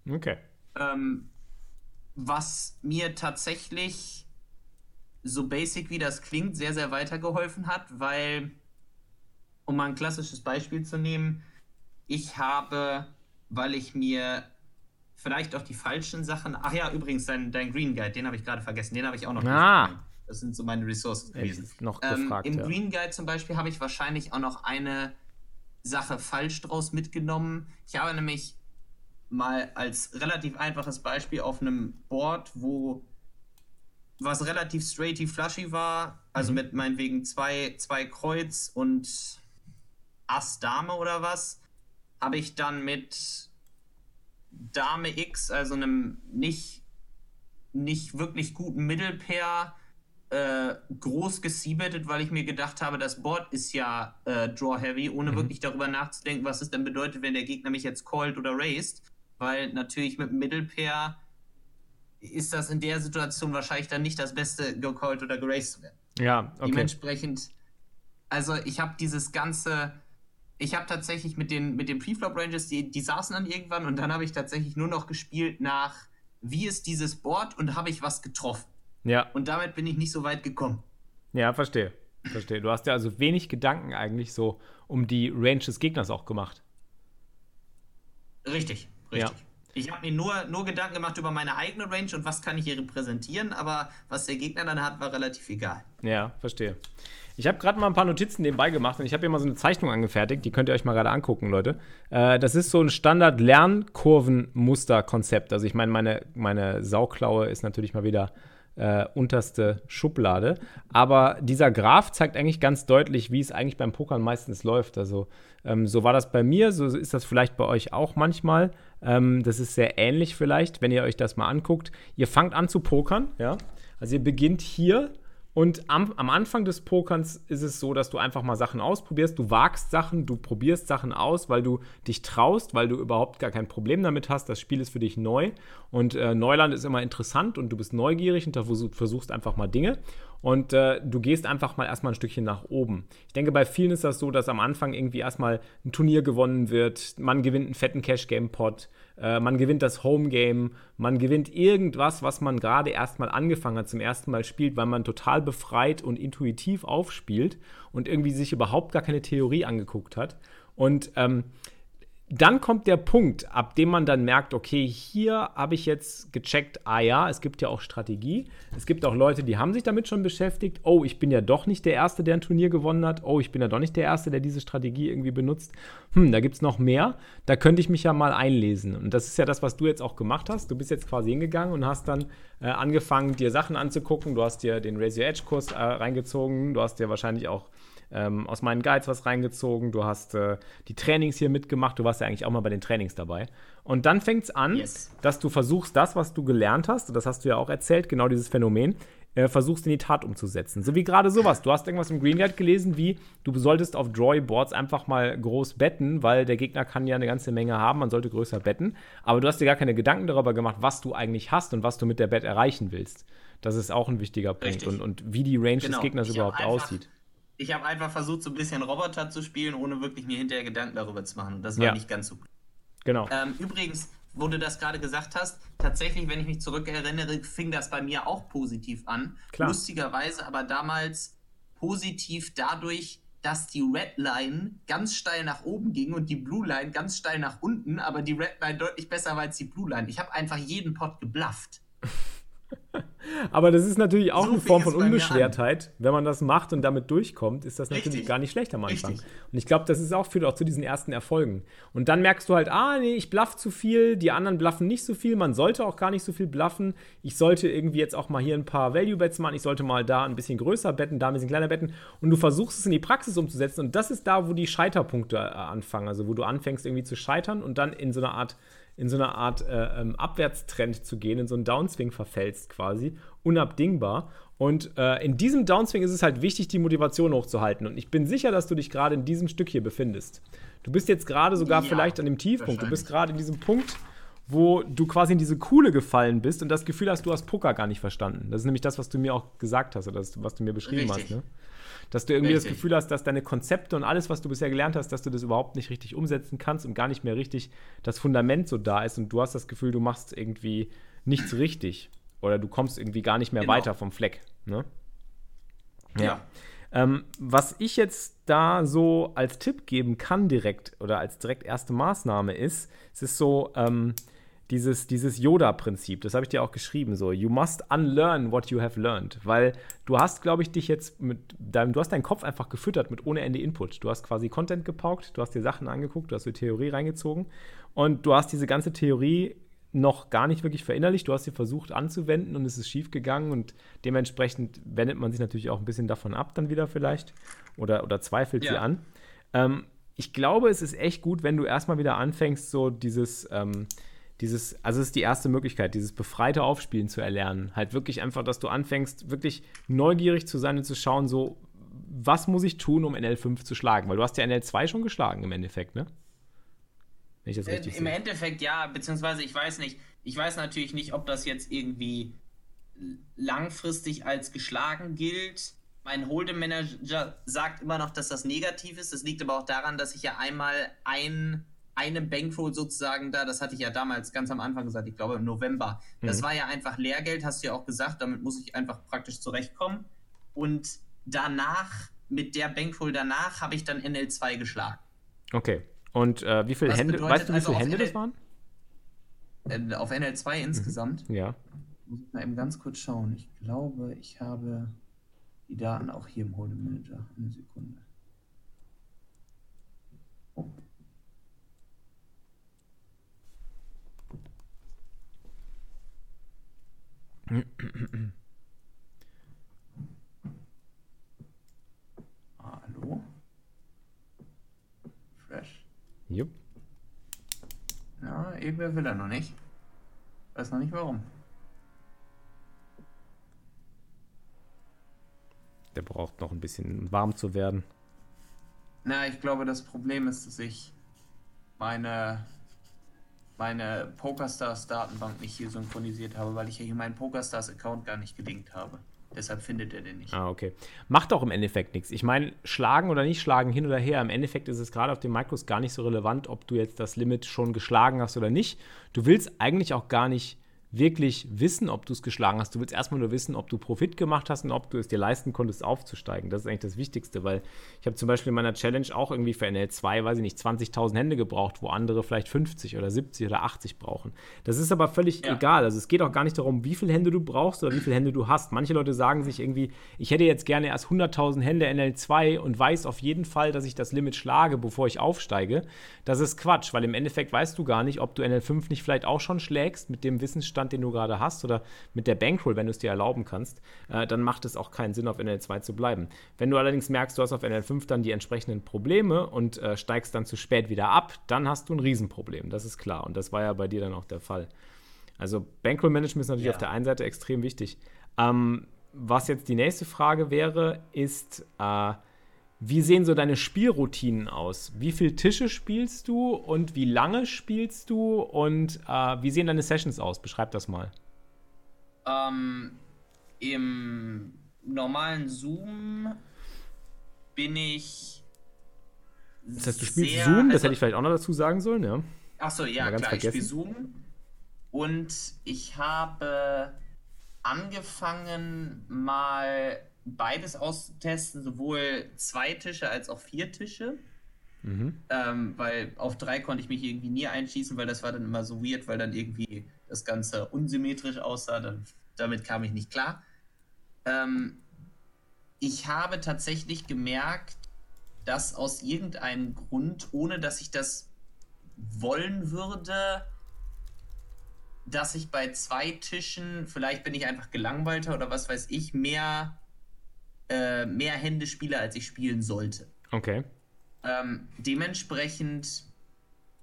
Okay. Ähm, was mir tatsächlich so basic wie das klingt, sehr, sehr weitergeholfen hat, weil, um mal ein klassisches Beispiel zu nehmen, ich habe, weil ich mir vielleicht auch die falschen Sachen. Ach ja, übrigens, dein, dein Green Guide, den habe ich gerade vergessen. Den habe ich auch noch ah. nicht. Das sind so meine Ressourcen gewesen. Noch gefragt, ähm, Im ja. Green Guide zum Beispiel habe ich wahrscheinlich auch noch eine Sache falsch draus mitgenommen. Ich habe nämlich mal als relativ einfaches Beispiel auf einem Board, wo was relativ straighty flushy war, also mhm. mit meinetwegen zwei, zwei Kreuz und Ass Dame oder was, habe ich dann mit Dame X, also einem nicht, nicht wirklich guten Mittelpair, äh, groß gesiebettet, weil ich mir gedacht habe, das Board ist ja äh, Draw Heavy, ohne mhm. wirklich darüber nachzudenken, was es denn bedeutet, wenn der Gegner mich jetzt called oder raised. Weil natürlich mit dem Mittelpair ist das in der Situation wahrscheinlich dann nicht das Beste, gecallt oder geraced zu werden. Ja, okay. Dementsprechend, also ich habe dieses ganze ich habe tatsächlich mit den, mit den Preflop Ranges, die, die saßen dann irgendwann und dann habe ich tatsächlich nur noch gespielt nach, wie ist dieses Board und habe ich was getroffen. Ja. Und damit bin ich nicht so weit gekommen. Ja, verstehe. Verstehe. Du hast ja also wenig Gedanken eigentlich so um die Range des Gegners auch gemacht. Richtig, richtig. Ja. Ich habe mir nur, nur Gedanken gemacht über meine eigene Range und was kann ich hier repräsentieren, aber was der Gegner dann hat, war relativ egal. Ja, verstehe. Ich habe gerade mal ein paar Notizen nebenbei gemacht und ich habe hier mal so eine Zeichnung angefertigt, die könnt ihr euch mal gerade angucken, Leute. Äh, das ist so ein Standard-Lernkurven-Muster-Konzept. Also ich meine, meine, meine Sauklaue ist natürlich mal wieder äh, unterste Schublade. Aber dieser Graph zeigt eigentlich ganz deutlich, wie es eigentlich beim Pokern meistens läuft. Also ähm, so war das bei mir, so ist das vielleicht bei euch auch manchmal. Ähm, das ist sehr ähnlich vielleicht, wenn ihr euch das mal anguckt. Ihr fangt an zu pokern, ja. Also ihr beginnt hier und am, am, Anfang des Pokerns ist es so, dass du einfach mal Sachen ausprobierst. Du wagst Sachen, du probierst Sachen aus, weil du dich traust, weil du überhaupt gar kein Problem damit hast. Das Spiel ist für dich neu. Und äh, Neuland ist immer interessant und du bist neugierig und da versuchst einfach mal Dinge. Und äh, du gehst einfach mal erstmal ein Stückchen nach oben. Ich denke, bei vielen ist das so, dass am Anfang irgendwie erstmal ein Turnier gewonnen wird. Man gewinnt einen fetten Cash-Game-Pot. Äh, man gewinnt das Home-Game, man gewinnt irgendwas, was man gerade erstmal angefangen hat, zum ersten Mal spielt, weil man total befreit und intuitiv aufspielt und irgendwie sich überhaupt gar keine Theorie angeguckt hat. Und ähm, dann kommt der Punkt, ab dem man dann merkt, okay, hier habe ich jetzt gecheckt, ah ja, es gibt ja auch Strategie. Es gibt auch Leute, die haben sich damit schon beschäftigt. Oh, ich bin ja doch nicht der Erste, der ein Turnier gewonnen hat. Oh, ich bin ja doch nicht der Erste, der diese Strategie irgendwie benutzt. Hm, da gibt es noch mehr. Da könnte ich mich ja mal einlesen. Und das ist ja das, was du jetzt auch gemacht hast. Du bist jetzt quasi hingegangen und hast dann äh, angefangen, dir Sachen anzugucken. Du hast dir den Raise Your Edge Kurs äh, reingezogen. Du hast dir wahrscheinlich auch ähm, aus meinen Guides was reingezogen, du hast äh, die Trainings hier mitgemacht, du warst ja eigentlich auch mal bei den Trainings dabei. Und dann fängt es an, yes. dass du versuchst, das, was du gelernt hast, und das hast du ja auch erzählt, genau dieses Phänomen, äh, versuchst in die Tat umzusetzen. So wie gerade sowas. Du hast irgendwas im Green Guide gelesen, wie du solltest auf Drawboards einfach mal groß betten, weil der Gegner kann ja eine ganze Menge haben, man sollte größer betten. Aber du hast dir gar keine Gedanken darüber gemacht, was du eigentlich hast und was du mit der Bet erreichen willst. Das ist auch ein wichtiger Punkt. Und, und wie die Range genau. des Gegners ich überhaupt aussieht. Ich habe einfach versucht, so ein bisschen Roboter zu spielen, ohne wirklich mir hinterher Gedanken darüber zu machen. Und das war ja. nicht ganz so gut. Genau. Ähm, übrigens, wo du das gerade gesagt hast, tatsächlich, wenn ich mich zurückerinnere, fing das bei mir auch positiv an. Klar. Lustigerweise aber damals positiv dadurch, dass die Red Line ganz steil nach oben ging und die Blue Line ganz steil nach unten, aber die Red Line deutlich besser war als die Blue Line. Ich habe einfach jeden Pot geblufft. Aber das ist natürlich auch so eine Form von Unbeschwertheit. Wenn man das macht und damit durchkommt, ist das natürlich Richtig. gar nicht schlecht am Anfang. Richtig. Und ich glaube, das ist auch, führt auch zu diesen ersten Erfolgen. Und dann merkst du halt, ah, nee, ich bluff zu viel, die anderen bluffen nicht so viel, man sollte auch gar nicht so viel bluffen. Ich sollte irgendwie jetzt auch mal hier ein paar Value-Bets machen, ich sollte mal da ein bisschen größer betten, da ein bisschen kleiner betten. Und du versuchst es in die Praxis umzusetzen. Und das ist da, wo die Scheiterpunkte äh, anfangen. Also wo du anfängst irgendwie zu scheitern und dann in so einer Art in so eine Art äh, ähm, Abwärtstrend zu gehen, in so einen Downswing verfällst quasi, unabdingbar. Und äh, in diesem Downswing ist es halt wichtig, die Motivation hochzuhalten. Und ich bin sicher, dass du dich gerade in diesem Stück hier befindest. Du bist jetzt gerade sogar ja, vielleicht an dem Tiefpunkt. Du bist gerade in diesem Punkt, wo du quasi in diese Kuhle gefallen bist und das Gefühl hast, du hast Poker gar nicht verstanden. Das ist nämlich das, was du mir auch gesagt hast oder das, was du mir beschrieben Richtig. hast. Ne? Dass du irgendwie richtig. das Gefühl hast, dass deine Konzepte und alles, was du bisher gelernt hast, dass du das überhaupt nicht richtig umsetzen kannst und gar nicht mehr richtig das Fundament so da ist und du hast das Gefühl, du machst irgendwie nichts richtig oder du kommst irgendwie gar nicht mehr genau. weiter vom Fleck. Ne? Ja. ja. Ähm, was ich jetzt da so als Tipp geben kann direkt oder als direkt erste Maßnahme ist, es ist so, ähm, dieses, dieses Yoda-Prinzip, das habe ich dir auch geschrieben, so, you must unlearn what you have learned, weil du hast, glaube ich, dich jetzt mit deinem, du hast deinen Kopf einfach gefüttert mit ohne Ende Input. Du hast quasi Content gepaukt, du hast dir Sachen angeguckt, du hast die Theorie reingezogen und du hast diese ganze Theorie noch gar nicht wirklich verinnerlicht. Du hast sie versucht anzuwenden und es ist schief gegangen und dementsprechend wendet man sich natürlich auch ein bisschen davon ab, dann wieder vielleicht oder, oder zweifelt ja. sie an. Ähm, ich glaube, es ist echt gut, wenn du erstmal wieder anfängst, so dieses, ähm, dieses, also es ist die erste Möglichkeit, dieses befreite Aufspielen zu erlernen. Halt wirklich einfach, dass du anfängst, wirklich neugierig zu sein und zu schauen, so, was muss ich tun, um NL5 zu schlagen? Weil du hast ja NL2 schon geschlagen im Endeffekt, ne? Wenn ich das richtig äh, Im sehe. Endeffekt ja, beziehungsweise ich weiß nicht, ich weiß natürlich nicht, ob das jetzt irgendwie langfristig als geschlagen gilt. Mein Hold'em Manager sagt immer noch, dass das negativ ist. Das liegt aber auch daran, dass ich ja einmal ein eine Bankroll sozusagen da, das hatte ich ja damals ganz am Anfang gesagt, ich glaube im November. Das mhm. war ja einfach Lehrgeld, hast du ja auch gesagt, damit muss ich einfach praktisch zurechtkommen. Und danach, mit der Bankroll danach, habe ich dann NL2 geschlagen. Okay. Und äh, wie viele Was Hände, weißt du, wie also viele Hände NL, das waren? Äh, auf NL2 mhm. insgesamt? Ja. Muss ich mal eben ganz kurz schauen. Ich glaube, ich habe die Daten auch hier im Hold'em Manager. Eine Sekunde. Hallo? Fresh? Jupp. Ja, irgendwer will er noch nicht. Weiß noch nicht warum. Der braucht noch ein bisschen warm zu werden. Na, ich glaube, das Problem ist, dass ich meine meine PokerStars-Datenbank nicht hier synchronisiert habe, weil ich ja hier meinen PokerStars-Account gar nicht gelinkt habe. Deshalb findet er den nicht. Ah, okay. Macht doch im Endeffekt nichts. Ich meine, schlagen oder nicht schlagen, hin oder her. Im Endeffekt ist es gerade auf den Micros gar nicht so relevant, ob du jetzt das Limit schon geschlagen hast oder nicht. Du willst eigentlich auch gar nicht wirklich wissen, ob du es geschlagen hast. Du willst erstmal nur wissen, ob du Profit gemacht hast und ob du es dir leisten konntest, aufzusteigen. Das ist eigentlich das Wichtigste, weil ich habe zum Beispiel in meiner Challenge auch irgendwie für NL2, weiß ich nicht, 20.000 Hände gebraucht, wo andere vielleicht 50 oder 70 oder 80 brauchen. Das ist aber völlig ja. egal. Also es geht auch gar nicht darum, wie viele Hände du brauchst oder wie viele Hände du hast. Manche Leute sagen sich irgendwie, ich hätte jetzt gerne erst 100.000 Hände NL2 und weiß auf jeden Fall, dass ich das Limit schlage, bevor ich aufsteige. Das ist Quatsch, weil im Endeffekt weißt du gar nicht, ob du NL5 nicht vielleicht auch schon schlägst mit dem Wissensstand, Spielstand, den du gerade hast oder mit der Bankroll, wenn du es dir erlauben kannst, äh, dann macht es auch keinen Sinn, auf NL2 zu bleiben. Wenn du allerdings merkst, du hast auf NL5 dann die entsprechenden Probleme und äh, steigst dann zu spät wieder ab, dann hast du ein Riesenproblem, das ist klar. Und das war ja bei dir dann auch der Fall. Also Bankroll-Management ist natürlich ja. auf der einen Seite extrem wichtig. Ähm, was jetzt die nächste Frage wäre, ist, äh, wie sehen so deine Spielroutinen aus? Wie viele Tische spielst du und wie lange spielst du und äh, wie sehen deine Sessions aus? Beschreib das mal. Ähm, Im normalen Zoom bin ich. Das heißt, du spielst sehr, Zoom, das also, hätte ich vielleicht auch noch dazu sagen sollen, ja? Achso, ja, klar, vergessen. ich spiele Zoom. Und ich habe angefangen, mal beides auszutesten, sowohl zwei Tische als auch vier Tische. Mhm. Ähm, weil auf drei konnte ich mich irgendwie nie einschießen, weil das war dann immer so weird, weil dann irgendwie das Ganze unsymmetrisch aussah. Dann, damit kam ich nicht klar. Ähm, ich habe tatsächlich gemerkt, dass aus irgendeinem Grund, ohne dass ich das wollen würde, dass ich bei zwei Tischen, vielleicht bin ich einfach gelangweilter oder was weiß ich, mehr äh, mehr Hände spiele, als ich spielen sollte. Okay. Ähm, dementsprechend,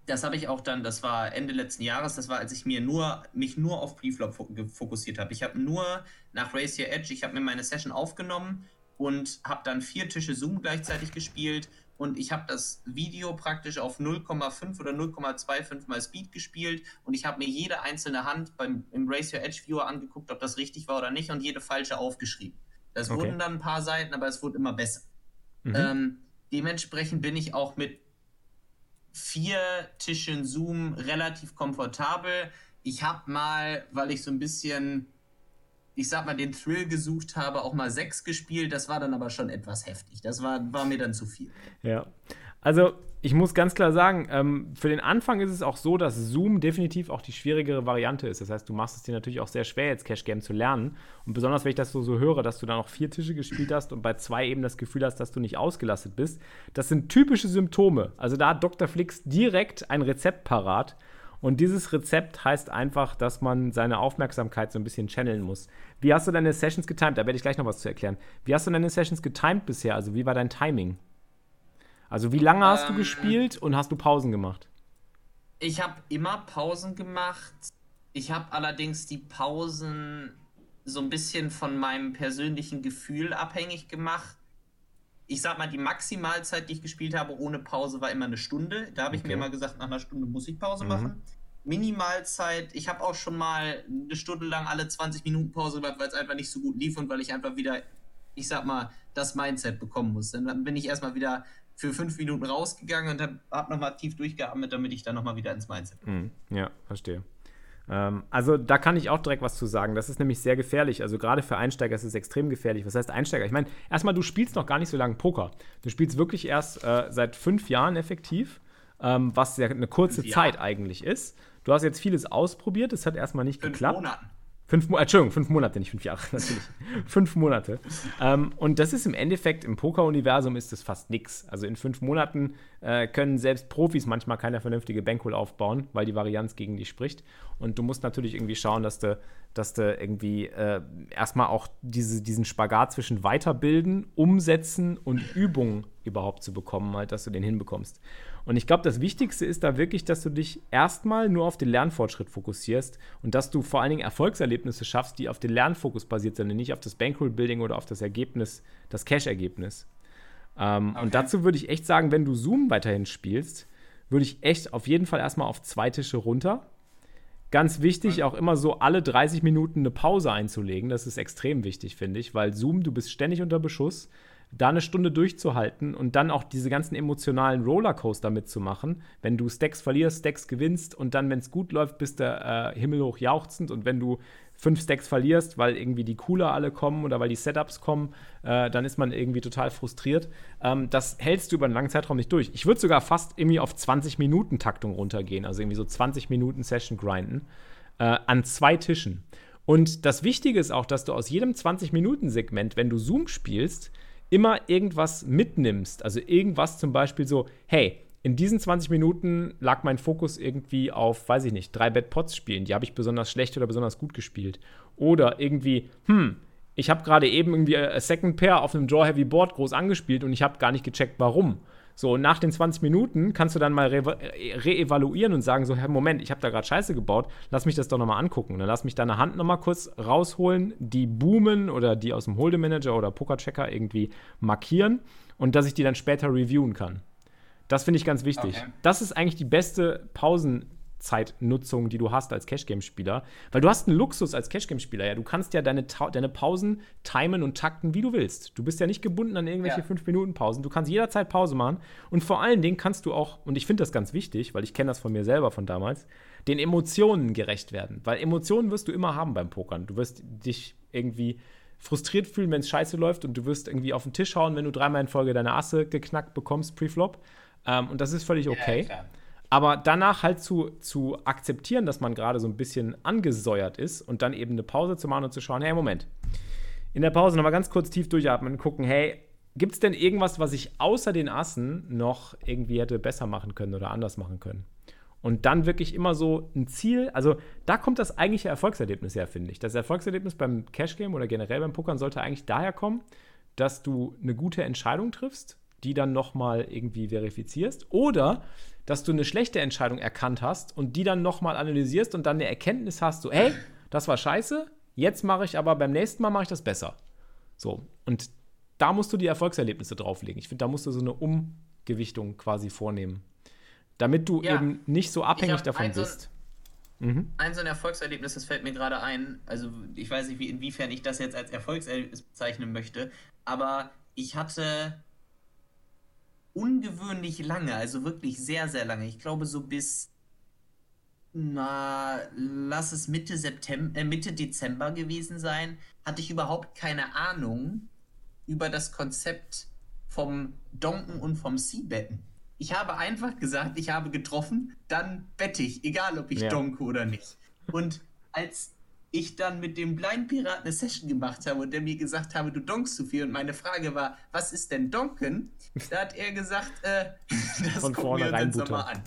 das habe ich auch dann, das war Ende letzten Jahres, das war, als ich mir nur, mich nur auf Preflop fokussiert habe. Ich habe nur nach Race Your Edge, ich habe mir meine Session aufgenommen und habe dann vier Tische Zoom gleichzeitig gespielt und ich habe das Video praktisch auf 0,5 oder 0,25 mal Speed gespielt und ich habe mir jede einzelne Hand beim im Race Your Edge Viewer angeguckt, ob das richtig war oder nicht und jede falsche aufgeschrieben. Das okay. wurden dann ein paar Seiten, aber es wurde immer besser. Mhm. Ähm, dementsprechend bin ich auch mit vier Tischen Zoom relativ komfortabel. Ich habe mal, weil ich so ein bisschen, ich sag mal, den Thrill gesucht habe, auch mal sechs gespielt. Das war dann aber schon etwas heftig. Das war, war mir dann zu viel. Ja. Also ich muss ganz klar sagen, ähm, für den Anfang ist es auch so, dass Zoom definitiv auch die schwierigere Variante ist. Das heißt, du machst es dir natürlich auch sehr schwer, jetzt Cash Game zu lernen. Und besonders, wenn ich das so, so höre, dass du dann auch vier Tische gespielt hast und bei zwei eben das Gefühl hast, dass du nicht ausgelastet bist. Das sind typische Symptome. Also da hat Dr. Flix direkt ein Rezept parat. Und dieses Rezept heißt einfach, dass man seine Aufmerksamkeit so ein bisschen channeln muss. Wie hast du deine Sessions getimed? Da werde ich gleich noch was zu erklären. Wie hast du deine Sessions getimed bisher? Also wie war dein Timing? Also wie lange hast ähm, du gespielt und hast du Pausen gemacht? Ich habe immer Pausen gemacht. Ich habe allerdings die Pausen so ein bisschen von meinem persönlichen Gefühl abhängig gemacht. Ich sag mal, die Maximalzeit, die ich gespielt habe ohne Pause, war immer eine Stunde. Da habe ich okay. mir immer gesagt, nach einer Stunde muss ich Pause mhm. machen. Minimalzeit, ich habe auch schon mal eine Stunde lang alle 20 Minuten Pause gemacht, weil es einfach nicht so gut lief und weil ich einfach wieder, ich sag mal, das Mindset bekommen muss. Dann bin ich erstmal wieder für fünf Minuten rausgegangen und habe hab nochmal tief durchgeatmet, damit ich dann nochmal wieder ins Mindset komme. Mhm. Ja, verstehe. Ähm, also da kann ich auch direkt was zu sagen. Das ist nämlich sehr gefährlich. Also gerade für Einsteiger ist es extrem gefährlich. Was heißt Einsteiger? Ich meine, erstmal, du spielst noch gar nicht so lange Poker. Du spielst wirklich erst äh, seit fünf Jahren effektiv, ähm, was ja eine kurze ja. Zeit eigentlich ist. Du hast jetzt vieles ausprobiert, es hat erstmal nicht fünf geklappt. Monaten. Fünf, Entschuldigung, fünf Monate, nicht fünf Jahre, natürlich. fünf Monate. Ähm, und das ist im Endeffekt, im Poker-Universum ist das fast nichts. Also in fünf Monaten äh, können selbst Profis manchmal keine vernünftige Bankroll aufbauen, weil die Varianz gegen dich spricht. Und du musst natürlich irgendwie schauen, dass du, dass du irgendwie äh, erstmal auch diese, diesen Spagat zwischen Weiterbilden, Umsetzen und Übung überhaupt zu bekommen, halt, dass du den hinbekommst. Und ich glaube, das Wichtigste ist da wirklich, dass du dich erstmal nur auf den Lernfortschritt fokussierst und dass du vor allen Dingen Erfolgserlebnisse schaffst, die auf den Lernfokus basiert sind und nicht auf das Bankroll-Building oder auf das Ergebnis, das Cash-Ergebnis. Ähm, okay. Und dazu würde ich echt sagen, wenn du Zoom weiterhin spielst, würde ich echt auf jeden Fall erstmal auf zwei Tische runter. Ganz wichtig, auch immer so alle 30 Minuten eine Pause einzulegen. Das ist extrem wichtig, finde ich, weil Zoom, du bist ständig unter Beschuss da eine Stunde durchzuhalten und dann auch diese ganzen emotionalen Rollercoaster mitzumachen, wenn du Stacks verlierst, Stacks gewinnst und dann, wenn es gut läuft, bist du äh, himmelhoch jauchzend und wenn du fünf Stacks verlierst, weil irgendwie die Cooler alle kommen oder weil die Setups kommen, äh, dann ist man irgendwie total frustriert. Ähm, das hältst du über einen langen Zeitraum nicht durch. Ich würde sogar fast irgendwie auf 20 Minuten Taktung runtergehen, also irgendwie so 20 Minuten Session grinden, äh, an zwei Tischen. Und das Wichtige ist auch, dass du aus jedem 20-Minuten-Segment, wenn du Zoom spielst, immer irgendwas mitnimmst. Also irgendwas zum Beispiel so, hey, in diesen 20 Minuten lag mein Fokus irgendwie auf, weiß ich nicht, drei Bad Pots spielen. Die habe ich besonders schlecht oder besonders gut gespielt. Oder irgendwie, hm, ich habe gerade eben irgendwie Second Pair auf einem Draw Heavy Board groß angespielt und ich habe gar nicht gecheckt, warum. So, und nach den 20 Minuten kannst du dann mal reevaluieren re und sagen: So, Herr, Moment, ich habe da gerade Scheiße gebaut, lass mich das doch nochmal angucken. Dann lass mich deine Hand nochmal kurz rausholen, die boomen oder die aus dem Hold'em Manager oder Pokerchecker irgendwie markieren und dass ich die dann später reviewen kann. Das finde ich ganz wichtig. Okay. Das ist eigentlich die beste Pausen- Zeitnutzung, die du hast als Cash-Game-Spieler. Weil du hast einen Luxus als Cash-Game-Spieler, ja. Du kannst ja deine, deine Pausen timen und takten, wie du willst. Du bist ja nicht gebunden an irgendwelche 5-Minuten-Pausen. Du kannst jederzeit Pause machen. Und vor allen Dingen kannst du auch, und ich finde das ganz wichtig, weil ich kenne das von mir selber von damals, den Emotionen gerecht werden. Weil Emotionen wirst du immer haben beim Pokern. Du wirst dich irgendwie frustriert fühlen, wenn es scheiße läuft und du wirst irgendwie auf den Tisch hauen, wenn du dreimal in Folge deine Asse geknackt bekommst, Preflop. Ähm, und das ist völlig okay. Ja, aber danach halt zu, zu akzeptieren, dass man gerade so ein bisschen angesäuert ist und dann eben eine Pause zu machen und zu schauen, hey, Moment. In der Pause nochmal ganz kurz tief durchatmen und gucken, hey, gibt es denn irgendwas, was ich außer den Assen noch irgendwie hätte besser machen können oder anders machen können? Und dann wirklich immer so ein Ziel, also da kommt das eigentliche Erfolgserlebnis her, finde ich. Das Erfolgserlebnis beim Cash Game oder generell beim Pokern sollte eigentlich daher kommen, dass du eine gute Entscheidung triffst, die dann nochmal irgendwie verifizierst oder dass du eine schlechte Entscheidung erkannt hast und die dann nochmal analysierst und dann eine Erkenntnis hast, so, hey, das war scheiße, jetzt mache ich aber beim nächsten Mal mache ich das besser. So, und da musst du die Erfolgserlebnisse drauflegen. Ich finde, da musst du so eine Umgewichtung quasi vornehmen, damit du ja, eben nicht so abhängig davon so bist. Mhm. Ein so ein Erfolgserlebnis, das fällt mir gerade ein. Also, ich weiß nicht, wie, inwiefern ich das jetzt als Erfolgserlebnis bezeichnen möchte, aber ich hatte ungewöhnlich lange, also wirklich sehr, sehr lange. Ich glaube, so bis, na, lass es Mitte September, äh, Mitte Dezember gewesen sein, hatte ich überhaupt keine Ahnung über das Konzept vom Donken und vom Seabetten. Ich habe einfach gesagt, ich habe getroffen, dann bette ich, egal ob ich ja. donke oder nicht. Und als ich dann mit dem Blind Pirat eine Session gemacht habe und der mir gesagt habe, du donkst zu viel und meine Frage war, was ist denn Donken? Da hat er gesagt, äh, das Von gucken wir uns jetzt nochmal an.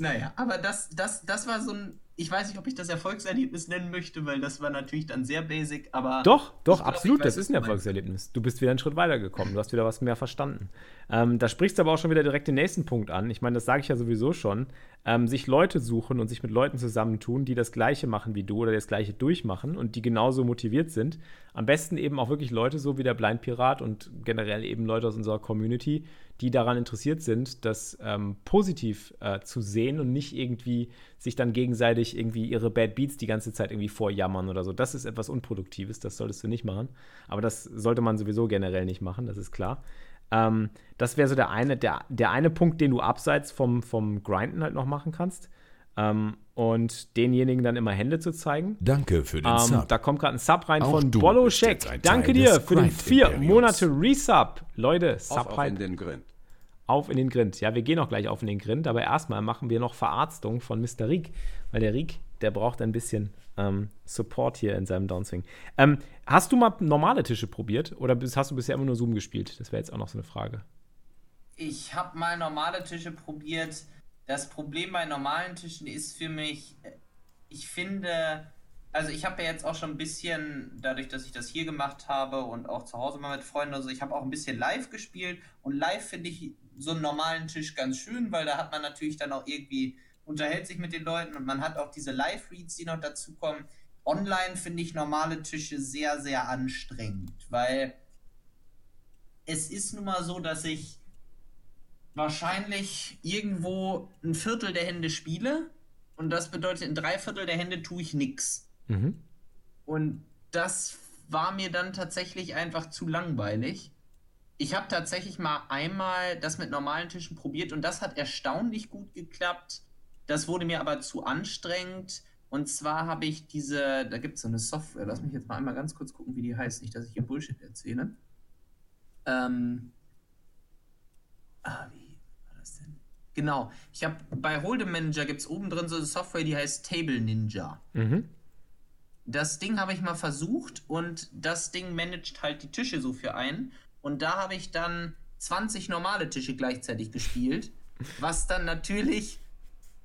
Naja, aber das, das, das war so ein ich weiß nicht, ob ich das Erfolgserlebnis nennen möchte, weil das war natürlich dann sehr basic, aber. Doch, doch, absolut, weiß, das ist ein Erfolgserlebnis. Du bist wieder einen Schritt weitergekommen, du hast wieder was mehr verstanden. Ähm, da sprichst du aber auch schon wieder direkt den nächsten Punkt an. Ich meine, das sage ich ja sowieso schon. Ähm, sich Leute suchen und sich mit Leuten zusammentun, die das Gleiche machen wie du oder das Gleiche durchmachen und die genauso motiviert sind. Am besten eben auch wirklich Leute so wie der Blind Pirat und generell eben Leute aus unserer Community, die daran interessiert sind, das ähm, positiv äh, zu sehen und nicht irgendwie sich dann gegenseitig irgendwie ihre Bad Beats die ganze Zeit irgendwie vorjammern oder so. Das ist etwas Unproduktives, das solltest du nicht machen. Aber das sollte man sowieso generell nicht machen, das ist klar. Ähm, das wäre so der eine, der, der eine Punkt, den du abseits vom, vom Grinden halt noch machen kannst. Ähm, und denjenigen dann immer Hände zu zeigen. Danke für den ähm, Sub. Da kommt gerade ein Sub rein Auch von Bollo Shack. Danke dir für den vier Monate Resub. Leute, Sub auf, auf in den Grind. Auf in den Grind. Ja, wir gehen auch gleich auf in den Grind, aber erstmal machen wir noch Verarztung von Mr. Riek, weil der Riek, der braucht ein bisschen ähm, Support hier in seinem Downswing. Ähm, hast du mal normale Tische probiert oder hast du bisher immer nur Zoom gespielt? Das wäre jetzt auch noch so eine Frage. Ich habe mal normale Tische probiert das Problem bei normalen Tischen ist für mich, ich finde, also ich habe ja jetzt auch schon ein bisschen, dadurch, dass ich das hier gemacht habe und auch zu Hause mal mit Freunden, also ich habe auch ein bisschen live gespielt und live finde ich so einen normalen Tisch ganz schön, weil da hat man natürlich dann auch irgendwie, unterhält sich mit den Leuten und man hat auch diese Live-Reads, die noch dazukommen. Online finde ich normale Tische sehr, sehr anstrengend, weil es ist nun mal so, dass ich wahrscheinlich irgendwo ein Viertel der Hände spiele. Und das bedeutet, in drei Viertel der Hände tue ich nichts. Mhm. Und das war mir dann tatsächlich einfach zu langweilig. Ich habe tatsächlich mal einmal das mit normalen Tischen probiert und das hat erstaunlich gut geklappt. Das wurde mir aber zu anstrengend. Und zwar habe ich diese, da gibt es so eine Software, lass mich jetzt mal einmal ganz kurz gucken, wie die heißt, nicht, dass ich hier Bullshit erzähle. Ähm, ah, wie Genau. Ich habe bei Hold'em Manager gibt es oben drin so eine Software, die heißt Table Ninja. Mhm. Das Ding habe ich mal versucht und das Ding managt halt die Tische so für einen. Und da habe ich dann 20 normale Tische gleichzeitig gespielt, was dann natürlich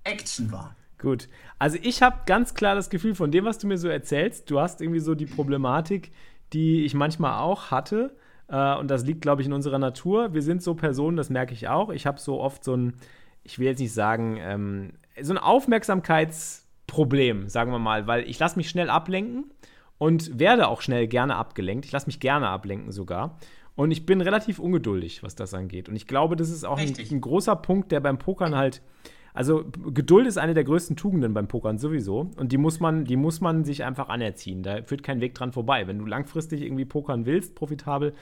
Action war. Gut. Also ich habe ganz klar das Gefühl von dem, was du mir so erzählst, du hast irgendwie so die Problematik, die ich manchmal auch hatte. Äh, und das liegt, glaube ich, in unserer Natur. Wir sind so Personen, das merke ich auch. Ich habe so oft so ein, ich will jetzt nicht sagen, ähm, so ein Aufmerksamkeitsproblem, sagen wir mal, weil ich lasse mich schnell ablenken und werde auch schnell gerne abgelenkt. Ich lasse mich gerne ablenken sogar. Und ich bin relativ ungeduldig, was das angeht. Und ich glaube, das ist auch ein, ein, großer Punkt, der beim Pokern halt also Geduld ist eine der größten Tugenden beim Pokern sowieso. Und die muss man, die muss man sich einfach anerziehen. Da führt kein Weg dran vorbei. Wenn du langfristig irgendwie pokern willst, profitabel,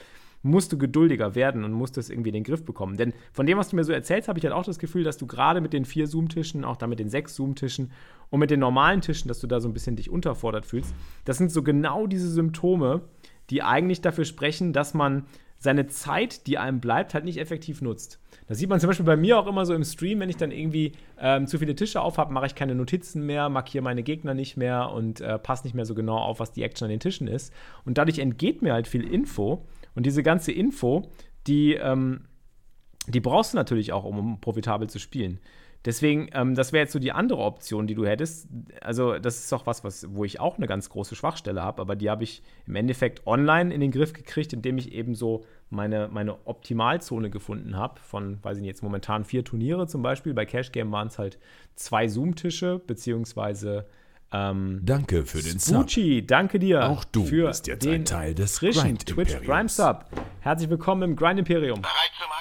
musst du geduldiger werden und musst das irgendwie in den Griff bekommen. Denn von dem, was du mir so erzählst, habe ich halt auch das Gefühl, dass du gerade mit den vier Zoom-Tischen, auch da mit den sechs Zoom-Tischen und mit den normalen Tischen, dass du da so ein bisschen dich unterfordert fühlst. Das sind so genau diese Symptome, die eigentlich dafür sprechen, dass man seine Zeit, die einem bleibt, halt nicht effektiv nutzt. Das sieht man zum Beispiel bei mir auch immer so im Stream, wenn ich dann irgendwie ähm, zu viele Tische auf habe, mache ich keine Notizen mehr, markiere meine Gegner nicht mehr und äh, passe nicht mehr so genau auf, was die Action an den Tischen ist. Und dadurch entgeht mir halt viel Info. Und diese ganze Info, die, ähm, die brauchst du natürlich auch, um profitabel zu spielen. Deswegen, ähm, das wäre jetzt so die andere Option, die du hättest. Also, das ist auch was, was wo ich auch eine ganz große Schwachstelle habe, aber die habe ich im Endeffekt online in den Griff gekriegt, indem ich eben so meine, meine Optimalzone gefunden habe. Von, weiß ich nicht, jetzt momentan vier Turniere zum Beispiel. Bei Cash Game waren es halt zwei Zoom-Tische, beziehungsweise ähm, danke für den Spucci, Sub. danke dir. Auch du für bist jetzt ein Teil des Grind Twitch Prime Sub. Herzlich willkommen im Grind Imperium. Bereit zum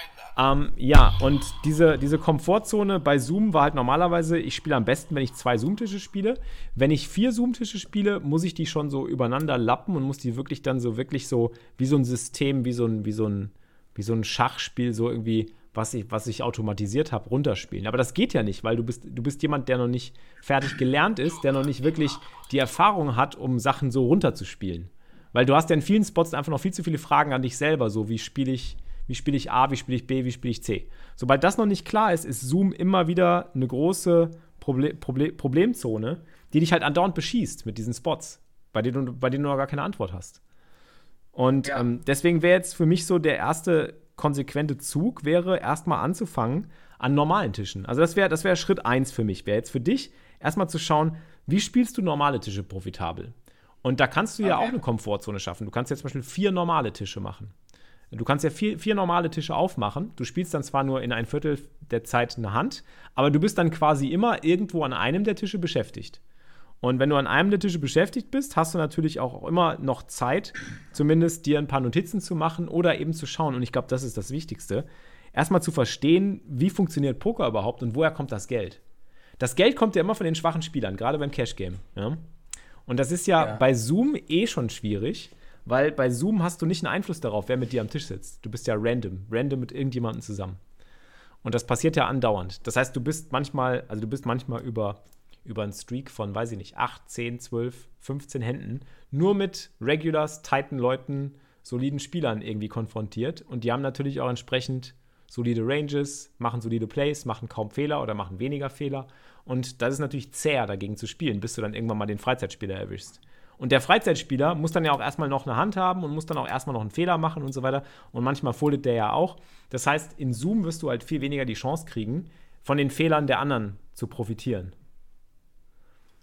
ähm, ja, und diese, diese Komfortzone bei Zoom war halt normalerweise, ich spiele am besten, wenn ich zwei Zoom-Tische spiele. Wenn ich vier Zoom-Tische spiele, muss ich die schon so übereinander lappen und muss die wirklich dann so wirklich so wie so ein System, wie so ein, wie so ein, wie so ein Schachspiel, so irgendwie, was ich, was ich automatisiert habe, runterspielen. Aber das geht ja nicht, weil du bist, du bist jemand, der noch nicht fertig gelernt ist, der noch nicht wirklich die Erfahrung hat, um Sachen so runterzuspielen. Weil du hast ja in vielen Spots einfach noch viel zu viele Fragen an dich selber, so wie spiele ich wie spiele ich A, wie spiele ich B, wie spiele ich C. Sobald das noch nicht klar ist, ist Zoom immer wieder eine große Proble Proble Problemzone, die dich halt andauernd beschießt mit diesen Spots, bei denen du, bei denen du noch gar keine Antwort hast. Und ja. ähm, deswegen wäre jetzt für mich so der erste konsequente Zug, wäre erstmal anzufangen an normalen Tischen. Also das wäre das wär Schritt 1 für mich. Wäre jetzt für dich erstmal zu schauen, wie spielst du normale Tische profitabel? Und da kannst du okay. ja auch eine Komfortzone schaffen. Du kannst jetzt zum Beispiel vier normale Tische machen. Du kannst ja vier, vier normale Tische aufmachen. Du spielst dann zwar nur in ein Viertel der Zeit eine Hand, aber du bist dann quasi immer irgendwo an einem der Tische beschäftigt. Und wenn du an einem der Tische beschäftigt bist, hast du natürlich auch immer noch Zeit, zumindest dir ein paar Notizen zu machen oder eben zu schauen. Und ich glaube, das ist das Wichtigste. Erstmal zu verstehen, wie funktioniert Poker überhaupt und woher kommt das Geld. Das Geld kommt ja immer von den schwachen Spielern, gerade beim Cash Game. Ja? Und das ist ja, ja bei Zoom eh schon schwierig, weil bei Zoom hast du nicht einen Einfluss darauf, wer mit dir am Tisch sitzt. Du bist ja random, random mit irgendjemandem zusammen. Und das passiert ja andauernd. Das heißt, du bist manchmal, also du bist manchmal über, über einen Streak von, weiß ich nicht, 8, 10, 12, 15 Händen nur mit Regulars, tighten Leuten, soliden Spielern irgendwie konfrontiert. Und die haben natürlich auch entsprechend solide Ranges, machen solide Plays, machen kaum Fehler oder machen weniger Fehler. Und das ist natürlich zäh, dagegen zu spielen, bis du dann irgendwann mal den Freizeitspieler erwischst. Und der Freizeitspieler muss dann ja auch erstmal noch eine Hand haben und muss dann auch erstmal noch einen Fehler machen und so weiter. Und manchmal foldet der ja auch. Das heißt, in Zoom wirst du halt viel weniger die Chance kriegen, von den Fehlern der anderen zu profitieren.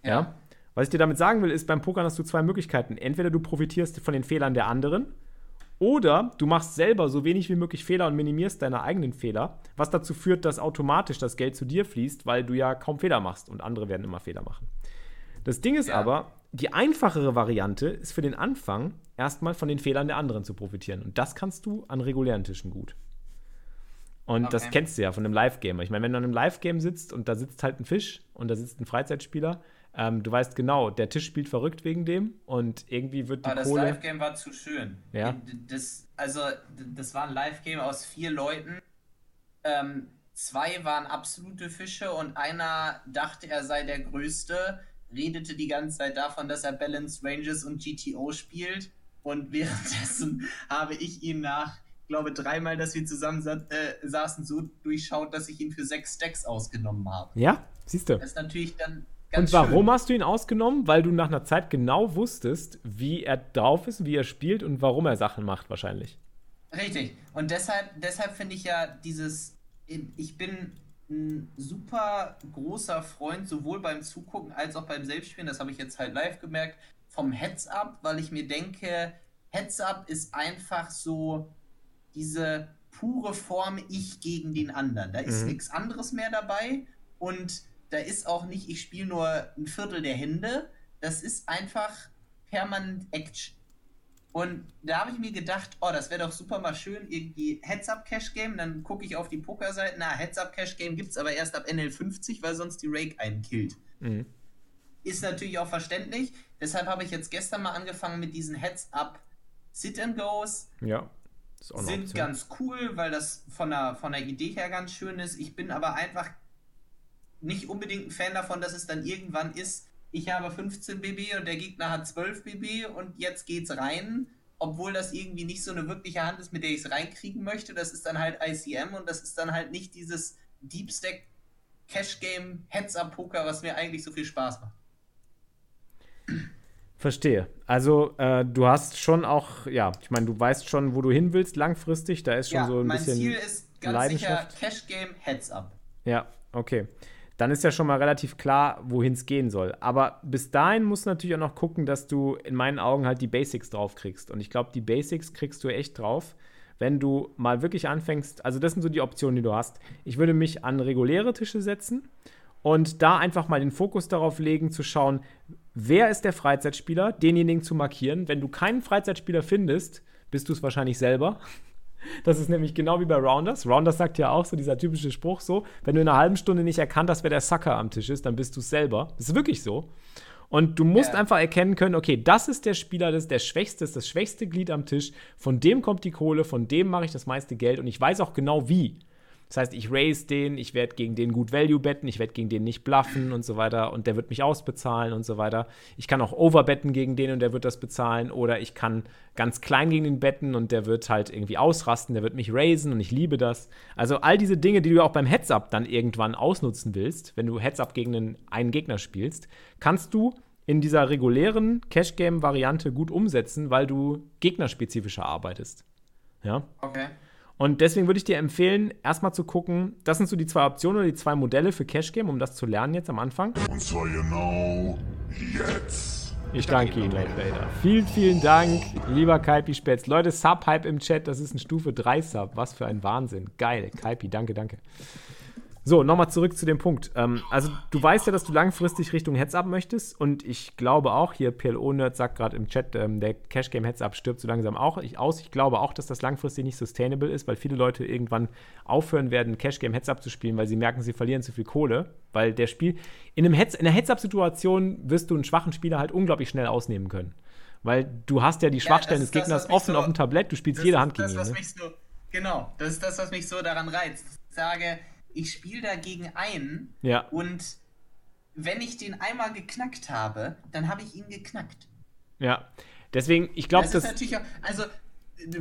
Ja. ja? Was ich dir damit sagen will, ist, beim Pokern hast du zwei Möglichkeiten. Entweder du profitierst von den Fehlern der anderen oder du machst selber so wenig wie möglich Fehler und minimierst deine eigenen Fehler, was dazu führt, dass automatisch das Geld zu dir fließt, weil du ja kaum Fehler machst und andere werden immer Fehler machen. Das Ding ist ja. aber, die einfachere Variante ist für den Anfang erstmal von den Fehlern der anderen zu profitieren. Und das kannst du an regulären Tischen gut. Und okay. das kennst du ja von einem Live-Gamer. Ich meine, wenn du an einem Live-Game sitzt und da sitzt halt ein Fisch und da sitzt ein Freizeitspieler, ähm, du weißt genau, der Tisch spielt verrückt wegen dem und irgendwie wird die Aber Kohle... das Live-Game war zu schön. Ja? Das, also, das war ein Live-Game aus vier Leuten. Ähm, zwei waren absolute Fische und einer dachte, er sei der Größte redete die ganze Zeit davon, dass er Balance Ranges und GTO spielt. Und währenddessen habe ich ihn nach, glaube dreimal, dass wir zusammen sa äh, saßen, so durchschaut, dass ich ihn für sechs Stacks ausgenommen habe. Ja, siehst du. Das ist natürlich dann Ganz und warum schön. hast du ihn ausgenommen? Weil du nach einer Zeit genau wusstest, wie er drauf ist, wie er spielt und warum er Sachen macht, wahrscheinlich. Richtig. Und deshalb, deshalb finde ich ja dieses, ich bin ein super großer Freund, sowohl beim Zugucken als auch beim Selbstspielen, das habe ich jetzt halt live gemerkt, vom Heads-Up, weil ich mir denke, Heads-Up ist einfach so diese pure Form ich gegen den anderen. Da ist mhm. nichts anderes mehr dabei und da ist auch nicht, ich spiele nur ein Viertel der Hände. Das ist einfach permanent Action. Und da habe ich mir gedacht, oh, das wäre doch super mal schön, irgendwie Heads-Up-Cash-Game. Dann gucke ich auf die Pokerseite, na, Heads-Up-Cash-Game gibt es aber erst ab NL50, weil sonst die Rake einen killt. Mhm. Ist natürlich auch verständlich. Deshalb habe ich jetzt gestern mal angefangen mit diesen Heads-Up Sit-and-Goes. Ja. Sind ganz cool, weil das von der, von der Idee her ganz schön ist. Ich bin aber einfach nicht unbedingt ein Fan davon, dass es dann irgendwann ist, ich habe 15 BB und der Gegner hat 12 BB und jetzt geht's rein, obwohl das irgendwie nicht so eine wirkliche Hand ist, mit der ich es reinkriegen möchte. Das ist dann halt ICM und das ist dann halt nicht dieses Deep Stack Cash Game Heads Up Poker, was mir eigentlich so viel Spaß macht. Verstehe. Also äh, du hast schon auch, ja, ich meine, du weißt schon, wo du hin willst langfristig. Da ist schon ja, so ein mein bisschen. Mein Ziel ist ganz sicher Cash Game Heads Up. Ja, okay dann ist ja schon mal relativ klar, wohin es gehen soll. Aber bis dahin musst du natürlich auch noch gucken, dass du in meinen Augen halt die Basics drauf kriegst. Und ich glaube, die Basics kriegst du echt drauf, wenn du mal wirklich anfängst. Also, das sind so die Optionen, die du hast. Ich würde mich an reguläre Tische setzen und da einfach mal den Fokus darauf legen, zu schauen, wer ist der Freizeitspieler, denjenigen zu markieren. Wenn du keinen Freizeitspieler findest, bist du es wahrscheinlich selber. Das ist nämlich genau wie bei Rounders. Rounders sagt ja auch so, dieser typische Spruch so, wenn du in einer halben Stunde nicht erkannt hast, wer der Sucker am Tisch ist, dann bist du es selber. Das ist wirklich so. Und du musst ja. einfach erkennen können, okay, das ist der Spieler, das ist der Schwächste, das, ist das schwächste Glied am Tisch, von dem kommt die Kohle, von dem mache ich das meiste Geld und ich weiß auch genau wie. Das heißt, ich raise den, ich werde gegen den gut Value betten, ich werde gegen den nicht bluffen und so weiter und der wird mich ausbezahlen und so weiter. Ich kann auch overbetten gegen den und der wird das bezahlen oder ich kann ganz klein gegen den betten und der wird halt irgendwie ausrasten, der wird mich raisen und ich liebe das. Also all diese Dinge, die du auch beim Heads-Up dann irgendwann ausnutzen willst, wenn du Heads-Up gegen einen, einen Gegner spielst, kannst du in dieser regulären Cash-Game-Variante gut umsetzen, weil du gegnerspezifischer arbeitest. Ja. Okay. Und deswegen würde ich dir empfehlen, erstmal zu gucken, das sind so die zwei Optionen oder die zwei Modelle für Cash Game, um das zu lernen jetzt am Anfang. Und zwar genau jetzt. Ich danke Ihnen, Lord Vader. Vielen, vielen Dank, lieber Kaipi Spätz. Leute, Sub-Hype im Chat, das ist ein Stufe 3 Sub. Was für ein Wahnsinn. Geil, Kaipi, danke, danke. So, nochmal zurück zu dem Punkt. Ähm, also, du weißt ja, dass du langfristig Richtung Heads-Up möchtest und ich glaube auch, hier PLO-Nerd sagt gerade im Chat, ähm, der Cash-Game Heads-Up stirbt so langsam auch ich, aus. Ich glaube auch, dass das langfristig nicht sustainable ist, weil viele Leute irgendwann aufhören werden, Cash-Game Heads-Up zu spielen, weil sie merken, sie verlieren zu viel Kohle, weil der Spiel, in, einem Heads, in einer Heads-Up-Situation wirst du einen schwachen Spieler halt unglaublich schnell ausnehmen können. Weil du hast ja die Schwachstellen ja, des Gegners offen so, auf dem Tablett, du spielst jede Hand gegen ihn. Ne? So, genau, das ist das, was mich so daran reizt. Ich sage, ich spiele dagegen ein ja. und wenn ich den einmal geknackt habe, dann habe ich ihn geknackt. Ja, deswegen, ich glaube, das, das ist natürlich auch, also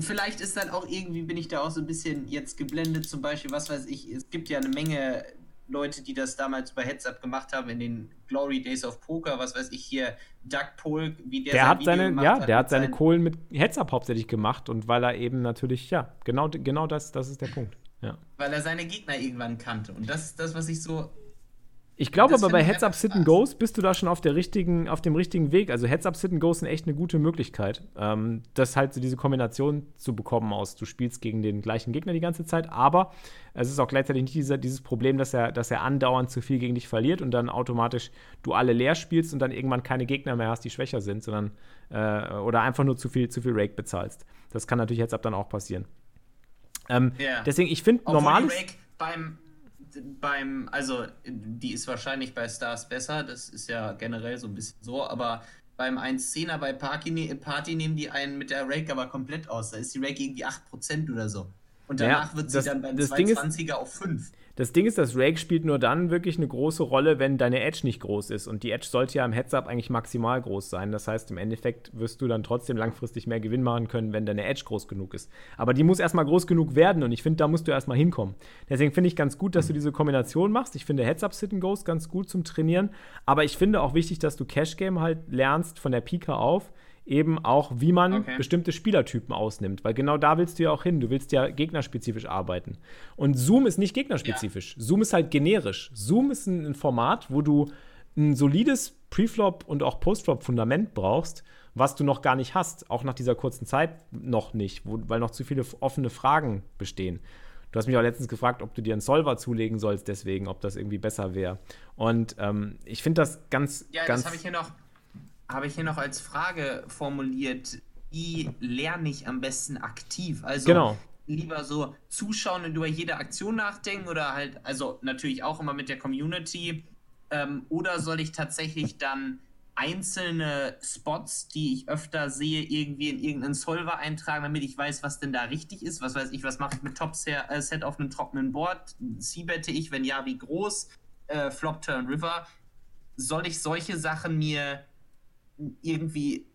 vielleicht ist dann auch irgendwie, bin ich da auch so ein bisschen jetzt geblendet, zum Beispiel, was weiß ich, es gibt ja eine Menge Leute, die das damals bei Heads Up gemacht haben in den Glory Days of Poker, was weiß ich hier, Doug Polk, wie der, der hat seine, ja, hat der hat seine Kohlen mit Heads Up hauptsächlich gemacht und weil er eben natürlich, ja, genau, genau das, das ist der Punkt. Ja. Weil er seine Gegner irgendwann kannte. Und das ist das, was ich so. Ich glaube aber bei Heads Up Sit and Goes bist du da schon auf, der richtigen, auf dem richtigen Weg. Also Heads Up Sit and Goes sind echt eine gute Möglichkeit, ähm, das halt so diese Kombination zu bekommen aus, du spielst gegen den gleichen Gegner die ganze Zeit, aber es ist auch gleichzeitig nicht dieser, dieses Problem, dass er, dass er andauernd zu viel gegen dich verliert und dann automatisch du alle leer spielst und dann irgendwann keine Gegner mehr hast, die schwächer sind, sondern äh, oder einfach nur zu viel, zu viel Rake bezahlst. Das kann natürlich Heads Up dann auch passieren. Ähm, yeah. Deswegen, ich finde normales. beim, beim, also die ist wahrscheinlich bei Stars besser, das ist ja generell so ein bisschen so, aber beim 1.10er bei Party, ne, Party nehmen die einen mit der Rake aber komplett aus. Da ist die Rake irgendwie 8% oder so. Und danach ja, wird sie das, dann beim 220er auf 5. Das Ding ist, das Rake spielt nur dann wirklich eine große Rolle, wenn deine Edge nicht groß ist. Und die Edge sollte ja im Heads-Up eigentlich maximal groß sein. Das heißt, im Endeffekt wirst du dann trotzdem langfristig mehr Gewinn machen können, wenn deine Edge groß genug ist. Aber die muss erstmal groß genug werden und ich finde, da musst du erstmal hinkommen. Deswegen finde ich ganz gut, dass du diese Kombination machst. Ich finde Heads-Up Sit and Goes ganz gut zum Trainieren. Aber ich finde auch wichtig, dass du Cash Game halt lernst von der Pika auf eben auch, wie man Okay. bestimmte Spielertypen ausnimmt. Weil genau da willst du ja auch hin. Du willst ja gegnerspezifisch arbeiten. Und Zoom ist nicht gegnerspezifisch. Zoom ist halt generisch. Zoom ist ein, ein Format, wo du ein solides Preflop und auch Postflop-Fundament brauchst, was du noch gar nicht hast, auch nach dieser kurzen Zeit noch nicht, wo, weil noch zu viele offene Fragen bestehen. Du hast mich auch letztens gefragt, ob du dir einen Solver zulegen sollst, deswegen, ob das irgendwie besser wäre. Und ähm, ich finde das ganz, Ja, ganz. das habe ich hier noch, habe ich hier noch als Frage formuliert. Wie lerne ich am besten aktiv? Also Genau. lieber so zuschauen und über jede Aktion nachdenken oder halt, also natürlich auch immer mit der Community. Ähm, oder soll ich tatsächlich dann einzelne Spots, die ich öfter sehe, irgendwie in irgendeinen Solver eintragen, damit ich weiß, was denn da richtig ist? Was weiß ich, was mache ich mit Top-Set auf einem trockenen Board? C-bette ich, wenn ja, wie groß? Äh, Flop, Turn, River soll ich solche Sachen mir irgendwie,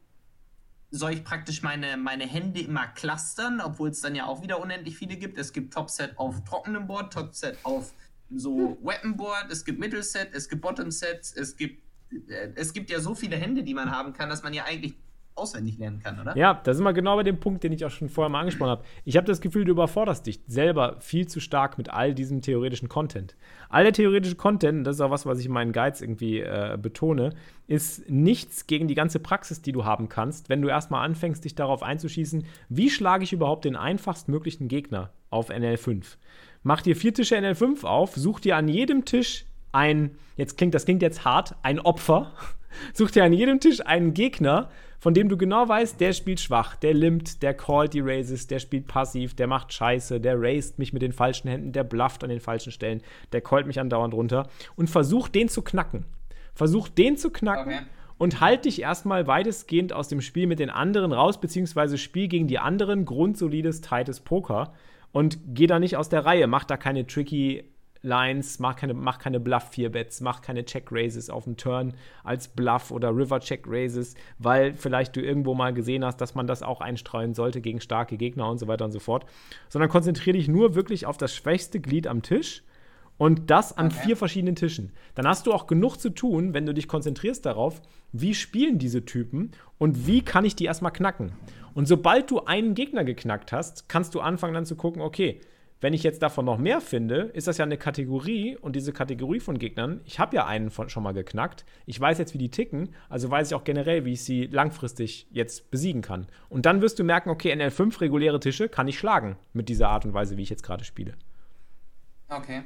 soll ich praktisch meine, meine Hände immer clustern, obwohl es dann ja auch wieder unendlich viele gibt. Es gibt Topset auf trockenem Board, Topset auf so Weapon Board, es gibt Mittelset, es gibt Bottom Sets, es gibt, äh, es gibt ja so viele Hände, die man haben kann, dass man ja eigentlich auswendig lernen kann, oder? Ja, da sind wir genau bei dem Punkt, den ich auch schon vorher mal angesprochen habe. Ich habe das Gefühl, du überforderst dich selber viel zu stark mit all diesem theoretischen Content. All der theoretische Content, das ist auch was, was ich in meinen Guides irgendwie äh, betone, ist nichts gegen die ganze Praxis, die du haben kannst, wenn du erstmal anfängst, dich darauf einzuschießen, wie schlage ich überhaupt den einfachstmöglichen Gegner auf NL5. Mach dir vier Tische NL5 auf, such dir an jedem Tisch ein, jetzt klingt, das klingt jetzt hart, ein Opfer. Such dir an jedem Tisch einen Gegner, von dem du genau weißt, der spielt schwach, der limmt, der callt die Raises, der spielt passiv, der macht Scheiße, der raised mich mit den falschen Händen, der blufft an den falschen Stellen, der callt mich andauernd runter und versuch den zu knacken. Versuch den zu knacken Okay. und halt dich erstmal weitestgehend aus dem Spiel mit den anderen raus, beziehungsweise spiel gegen die anderen grundsolides, tightes Poker und geh da nicht aus der Reihe. Mach da keine tricky Lines, mach keine, mach keine Bluff-4-Bets, mach keine Check-Raises auf dem Turn als Bluff oder River-Check-Raises, weil vielleicht du irgendwo mal gesehen hast, dass man das auch einstreuen sollte gegen starke Gegner und so weiter und so fort. Sondern konzentriere dich nur wirklich auf das schwächste Glied am Tisch und das an vier verschiedenen Tischen. Dann hast du auch genug zu tun, wenn du dich konzentrierst darauf, wie spielen diese Typen und wie kann ich die erstmal knacken. Und sobald du einen Gegner geknackt hast, kannst du anfangen dann zu gucken, okay, wenn ich jetzt davon noch mehr finde, ist das ja eine Kategorie und diese Kategorie von Gegnern, ich habe ja einen von, schon mal geknackt, ich weiß jetzt, wie die ticken, also weiß ich auch generell, wie ich sie langfristig jetzt besiegen kann. Und dann wirst du merken, okay, NL5 reguläre Tische kann ich schlagen mit dieser Art und Weise, wie ich jetzt gerade spiele. Okay.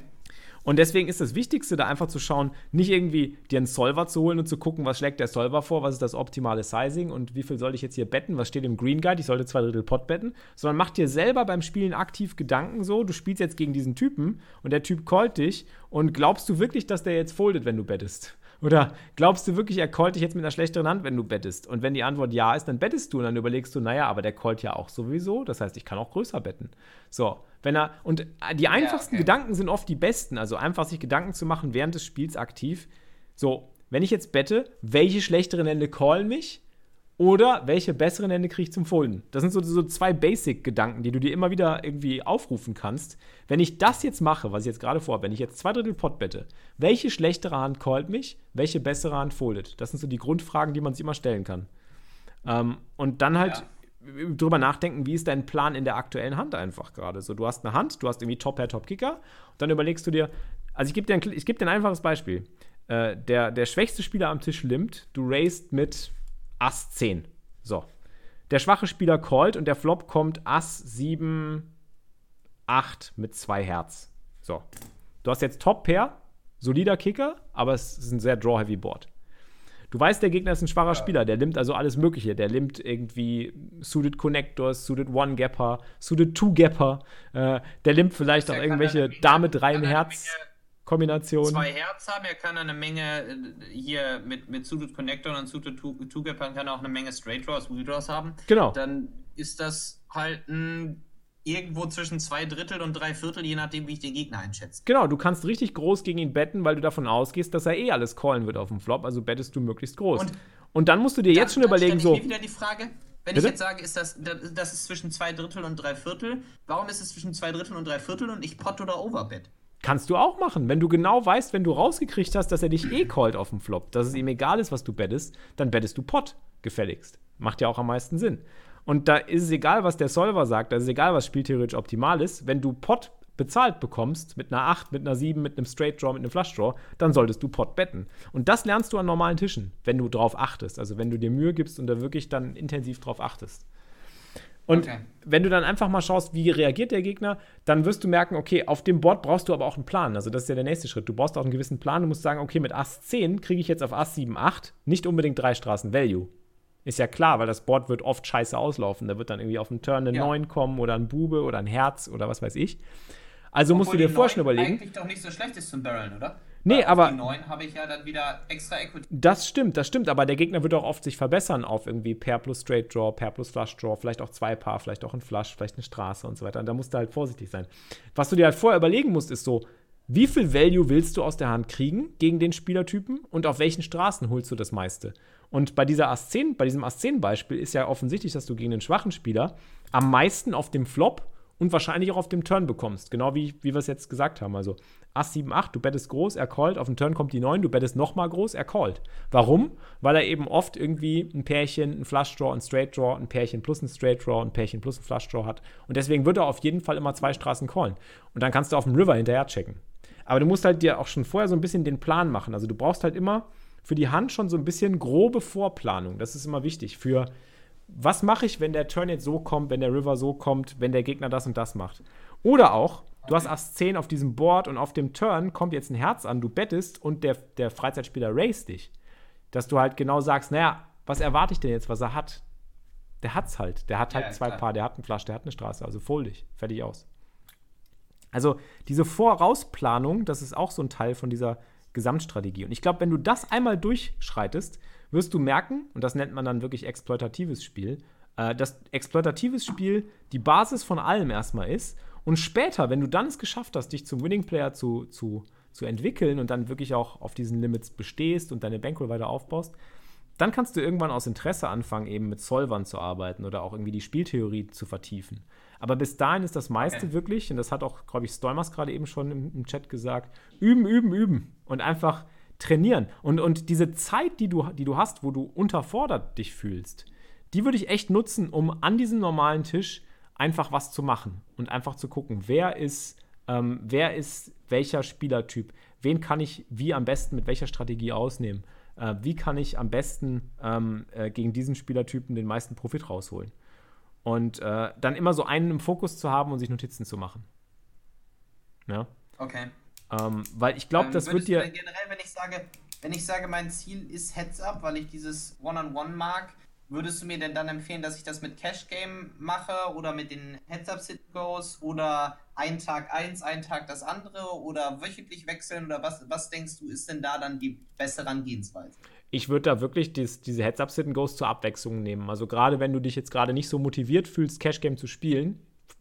Und deswegen ist das Wichtigste, da einfach zu schauen, nicht irgendwie dir einen Solver zu holen und zu gucken, was schlägt der Solver vor, was ist das optimale Sizing und wie viel soll ich jetzt hier betten, was steht im Green Guide, ich sollte zwei Drittel Pot betten, sondern mach dir selber beim Spielen aktiv Gedanken so, du spielst jetzt gegen diesen Typen und der Typ callt dich und glaubst du wirklich, dass der jetzt foldet, wenn du bettest? Oder glaubst du wirklich, er callt dich jetzt mit einer schlechteren Hand, wenn du bettest? Und wenn die Antwort ja ist, dann bettest du und dann überlegst du, naja, aber der callt ja auch sowieso, das heißt, ich kann auch größer betten. So, wenn er, und äh, die einfachsten okay. Gedanken sind oft die besten, also einfach sich Gedanken zu machen während des Spiels aktiv. So, wenn ich jetzt bette, welche schlechteren Hände callen mich? Oder welche besseren Hände kriege ich zum Folden? Das sind so, so zwei Basic-Gedanken, die du dir immer wieder irgendwie aufrufen kannst. Wenn ich das jetzt mache, was ich jetzt gerade vor, wenn ich jetzt zwei Drittel Pot bette, welche schlechtere Hand callt mich, welche bessere Hand foldet? Das sind so die Grundfragen, die man sich immer stellen kann. Ähm, und dann halt drüber nachdenken, wie ist dein Plan in der aktuellen Hand einfach gerade. So, du hast eine Hand, du hast irgendwie Top-Pair, Top-Kicker, und dann überlegst du dir, also ich gebe dir, ein, geb dir ein einfaches Beispiel. Äh, der, der schwächste Spieler am Tisch limmt, du raised mit Ass 10. So. Der schwache Spieler callt und der Flop kommt Ass 7, 8 mit 2 Herz. So. Du hast jetzt Top-Pair, solider Kicker, aber es ist ein sehr draw-heavy Board. Du weißt, der Gegner ist ein schwacher Spieler, der nimmt also alles Mögliche. Der nimmt irgendwie Suited Connectors, Suited One-Gapper, Suited Two-Gapper. Äh, der nimmt vielleicht auch Der kann irgendwelche Dame kann eine Menge Herz-Kombinationen. Zwei Herz haben, er kann eine Menge äh, hier mit, mit Suited Connector und Suited Two- Two-Gapern kann er auch eine Menge Straight Draws, Wheel Draws haben. Genau. Dann ist das halt ein irgendwo zwischen zwei Drittel und drei Viertel, je nachdem, wie ich den Gegner einschätze. Genau, du kannst richtig groß gegen ihn betten, weil du davon ausgehst, dass er eh alles callen wird auf dem Flop, also bettest du möglichst groß. Und, Und dann musst du dir jetzt schon überlegen, so, wieder die Frage, wenn Bitte? ich jetzt sage, ist das, das, das ist zwischen zwei Drittel und drei Viertel, warum ist es zwischen zwei Drittel und drei Viertel und ich Pot oder Overbet? kannst du auch machen. Wenn du genau weißt, wenn du rausgekriegt hast, dass er dich eh callt auf dem Flop, dass es ihm egal ist, was du bettest, dann bettest du Pot, gefälligst. Macht ja auch am meisten Sinn. Und da ist es egal, was der Solver sagt, da ist es egal, was spieltheoretisch optimal ist. Wenn du Pot bezahlt bekommst, mit einer 8, mit einer 7, mit einem Straight Draw, mit einem Flush Draw, dann solltest du Pot betten. Und das lernst du an normalen Tischen, wenn du drauf achtest. Also wenn du dir Mühe gibst und da wirklich dann intensiv drauf achtest. Und okay. wenn du dann einfach mal schaust, wie reagiert der Gegner, dann wirst du merken, okay, auf dem Board brauchst du aber auch einen Plan. Also das ist ja der nächste Schritt. Du brauchst auch einen gewissen Plan. Du musst sagen, okay, mit Ass 10 kriege ich jetzt auf Ass 7, 8 nicht unbedingt drei Straßen Value. Ist ja klar, weil das Board wird oft scheiße auslaufen. Da wird dann irgendwie auf dem Turn eine ja. 9 kommen oder ein Bube oder ein Herz oder was weiß ich. Also Obwohl musst du dir vorher schon überlegen. eigentlich doch nicht so schlecht ist zum Barreln, oder? Nee, aber. Die 9 habe ich ja dann wieder extra Equity. Das stimmt, das stimmt. Aber der Gegner wird auch oft sich verbessern auf irgendwie Pair plus Straight Draw, Pair plus Flush Draw, vielleicht auch zwei Paar, vielleicht auch ein Flush, vielleicht eine Straße und so weiter. Und da musst du halt vorsichtig sein. Was du dir halt vorher überlegen musst, ist so, wie viel Value willst du aus der Hand kriegen gegen den Spielertypen und auf welchen Straßen holst du das meiste? Und bei dieser Ass 10, bei diesem Ass 10 Beispiel ist ja offensichtlich, dass du gegen den schwachen Spieler am meisten auf dem Flop und wahrscheinlich auch auf dem Turn bekommst. Genau wie, wie wir es jetzt gesagt haben. Also Ass 7, 8, du bettest groß, er callt, auf dem Turn kommt die 9, du bettest nochmal groß, er callt. Warum? Weil er eben oft irgendwie ein Pärchen, ein Flush Draw, ein Straight Draw, ein Pärchen plus ein Straight Draw, ein Pärchen plus ein Flush Draw hat. Und deswegen wird er auf jeden Fall immer zwei Straßen callen. Und dann kannst du auf dem River hinterher checken. Aber du musst halt dir auch schon vorher so ein bisschen den Plan machen. Also du brauchst halt immer für die Hand schon so ein bisschen grobe Vorplanung. Das ist immer wichtig. Für was mache ich, wenn der Turn jetzt so kommt, wenn der River so kommt, wenn der Gegner das und das macht. Oder auch, du hast Ass 10 auf diesem Board und auf dem Turn kommt jetzt ein Herz an, du bettest und der, der Freizeitspieler race dich. Dass du halt genau sagst, naja, was erwarte ich denn jetzt, was er hat? Der hat's halt. Der hat halt ja, zwei klar. Paar, der hat einen Flash, der hat eine Straße. Also fold dich. Fertig aus. Also diese Vorausplanung, das ist auch so ein Teil von dieser Gesamtstrategie. Und ich glaube, wenn du das einmal durchschreitest, wirst du merken, und das nennt man dann wirklich exploitatives Spiel, äh, dass exploitatives Spiel die Basis von allem erstmal ist. Und später, wenn du dann es geschafft hast, dich zum Winning Player zu, zu, zu entwickeln und dann wirklich auch auf diesen Limits bestehst und deine Bankroll weiter aufbaust, dann kannst du irgendwann aus Interesse anfangen, eben mit Solvern zu arbeiten oder auch irgendwie die Spieltheorie zu vertiefen. Aber bis dahin ist das meiste okay. wirklich, und das hat auch, glaube ich, Stolmers gerade eben schon im, im, Chat gesagt, üben, üben, üben und einfach trainieren. Und, und diese Zeit, die du, die du hast, wo du unterfordert dich fühlst, die würde ich echt nutzen, um an diesem normalen Tisch einfach was zu machen und einfach zu gucken, wer ist, ähm, wer ist welcher Spielertyp, wen kann ich wie am besten mit welcher Strategie ausnehmen, äh, wie kann ich am besten ähm, äh, gegen diesen Spielertypen den meisten Profit rausholen. Und äh, dann immer so einen im Fokus zu haben und sich Notizen zu machen. Ja. Okay. Ähm, weil ich glaube, ähm, das wird dir. Generell, wenn ich sage, wenn ich sage, mein Ziel ist Heads Up, weil ich dieses One-on-One -on -One mag, würdest du mir denn dann empfehlen, dass ich das mit Cash Game mache oder mit den Heads Up Sit Goes oder ein Tag eins, ein Tag das andere oder wöchentlich wechseln oder was, was denkst du, ist denn da dann die bessere Herangehensweise? ich würde da wirklich dies, diese Heads-Up-Sit-and-Goes zur Abwechslung nehmen. Also gerade wenn du dich jetzt gerade nicht so motiviert fühlst, Cash-Game zu spielen,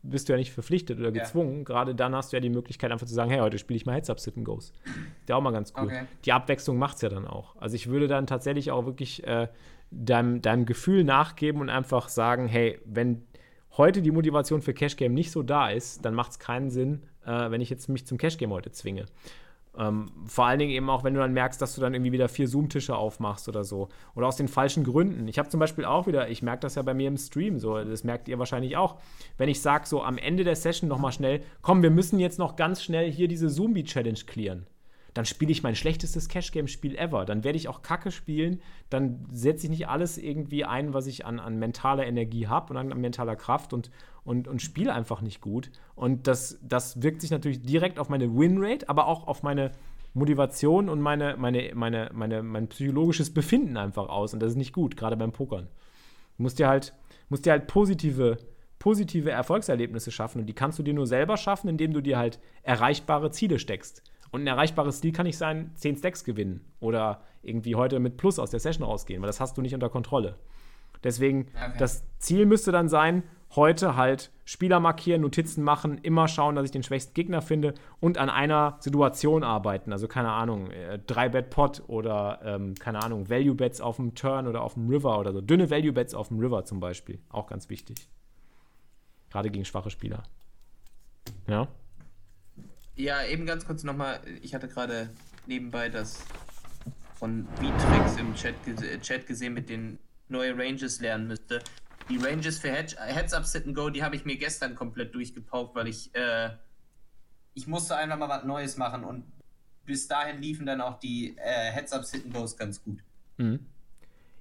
bist du ja nicht verpflichtet oder gezwungen. Ja. Gerade dann hast du ja die Möglichkeit, einfach zu sagen, hey, heute spiele ich mal Heads-Up, Sit-and-Goes. Der auch mal ganz cool. Okay. Die Abwechslung macht es ja dann auch. Also ich würde dann tatsächlich auch wirklich äh, deinem, deinem Gefühl nachgeben und einfach sagen, hey, wenn heute die Motivation für Cash-Game nicht so da ist, dann macht es keinen Sinn, äh, wenn ich jetzt mich zum Cash-Game heute zwinge. Ähm, vor allen Dingen eben auch, wenn du dann merkst, dass du dann irgendwie wieder vier Zoom-Tische aufmachst oder so. Oder aus den falschen Gründen. Ich habe zum Beispiel auch wieder, ich merke das ja bei mir im Stream so, das merkt ihr wahrscheinlich auch. Wenn ich sage, so am Ende der Session nochmal schnell, komm, wir müssen jetzt noch ganz schnell hier diese Zombie-Challenge clearen dann spiele ich mein schlechtestes Cash-Game-Spiel ever. Dann werde ich auch Kacke spielen. Dann setze ich nicht alles irgendwie ein, was ich an, an mentaler Energie habe und an, an, mentaler Kraft und, und, und spiele einfach nicht gut. Und das, das wirkt sich natürlich direkt auf meine Winrate, aber auch auf meine Motivation und meine, meine, meine, meine, mein psychologisches Befinden einfach aus. Und das ist nicht gut, gerade beim Pokern. Du musst dir halt, musst dir halt positive, positive Erfolgserlebnisse schaffen. Und die kannst du dir nur selber schaffen, indem du dir halt erreichbare Ziele steckst. Und ein erreichbares Ziel kann nicht sein, 10 Stacks gewinnen oder irgendwie heute mit Plus aus der Session rausgehen, weil das hast du nicht unter Kontrolle. Deswegen, okay. das Ziel müsste dann sein, heute halt Spieler markieren, Notizen machen, immer schauen, dass ich den schwächsten Gegner finde und an einer Situation arbeiten. Also keine Ahnung, äh, drei Bet Pot oder ähm, keine Ahnung, Value Bets auf dem Turn oder auf dem River oder so. Dünne Value Bets auf dem River zum Beispiel. Auch ganz wichtig. Gerade gegen schwache Spieler. Ja. Ja, eben ganz kurz nochmal. Ich hatte gerade nebenbei das von Vitrex im Chat, Chat gesehen mit den neue Ranges lernen müsste. Die Ranges für Head Heads-Up Sit and Go, die habe ich mir gestern komplett durchgepaukt, weil ich äh, ich musste einfach mal was Neues machen und bis dahin liefen dann auch die äh, Heads-Up Sit and Goes ganz gut. Mhm.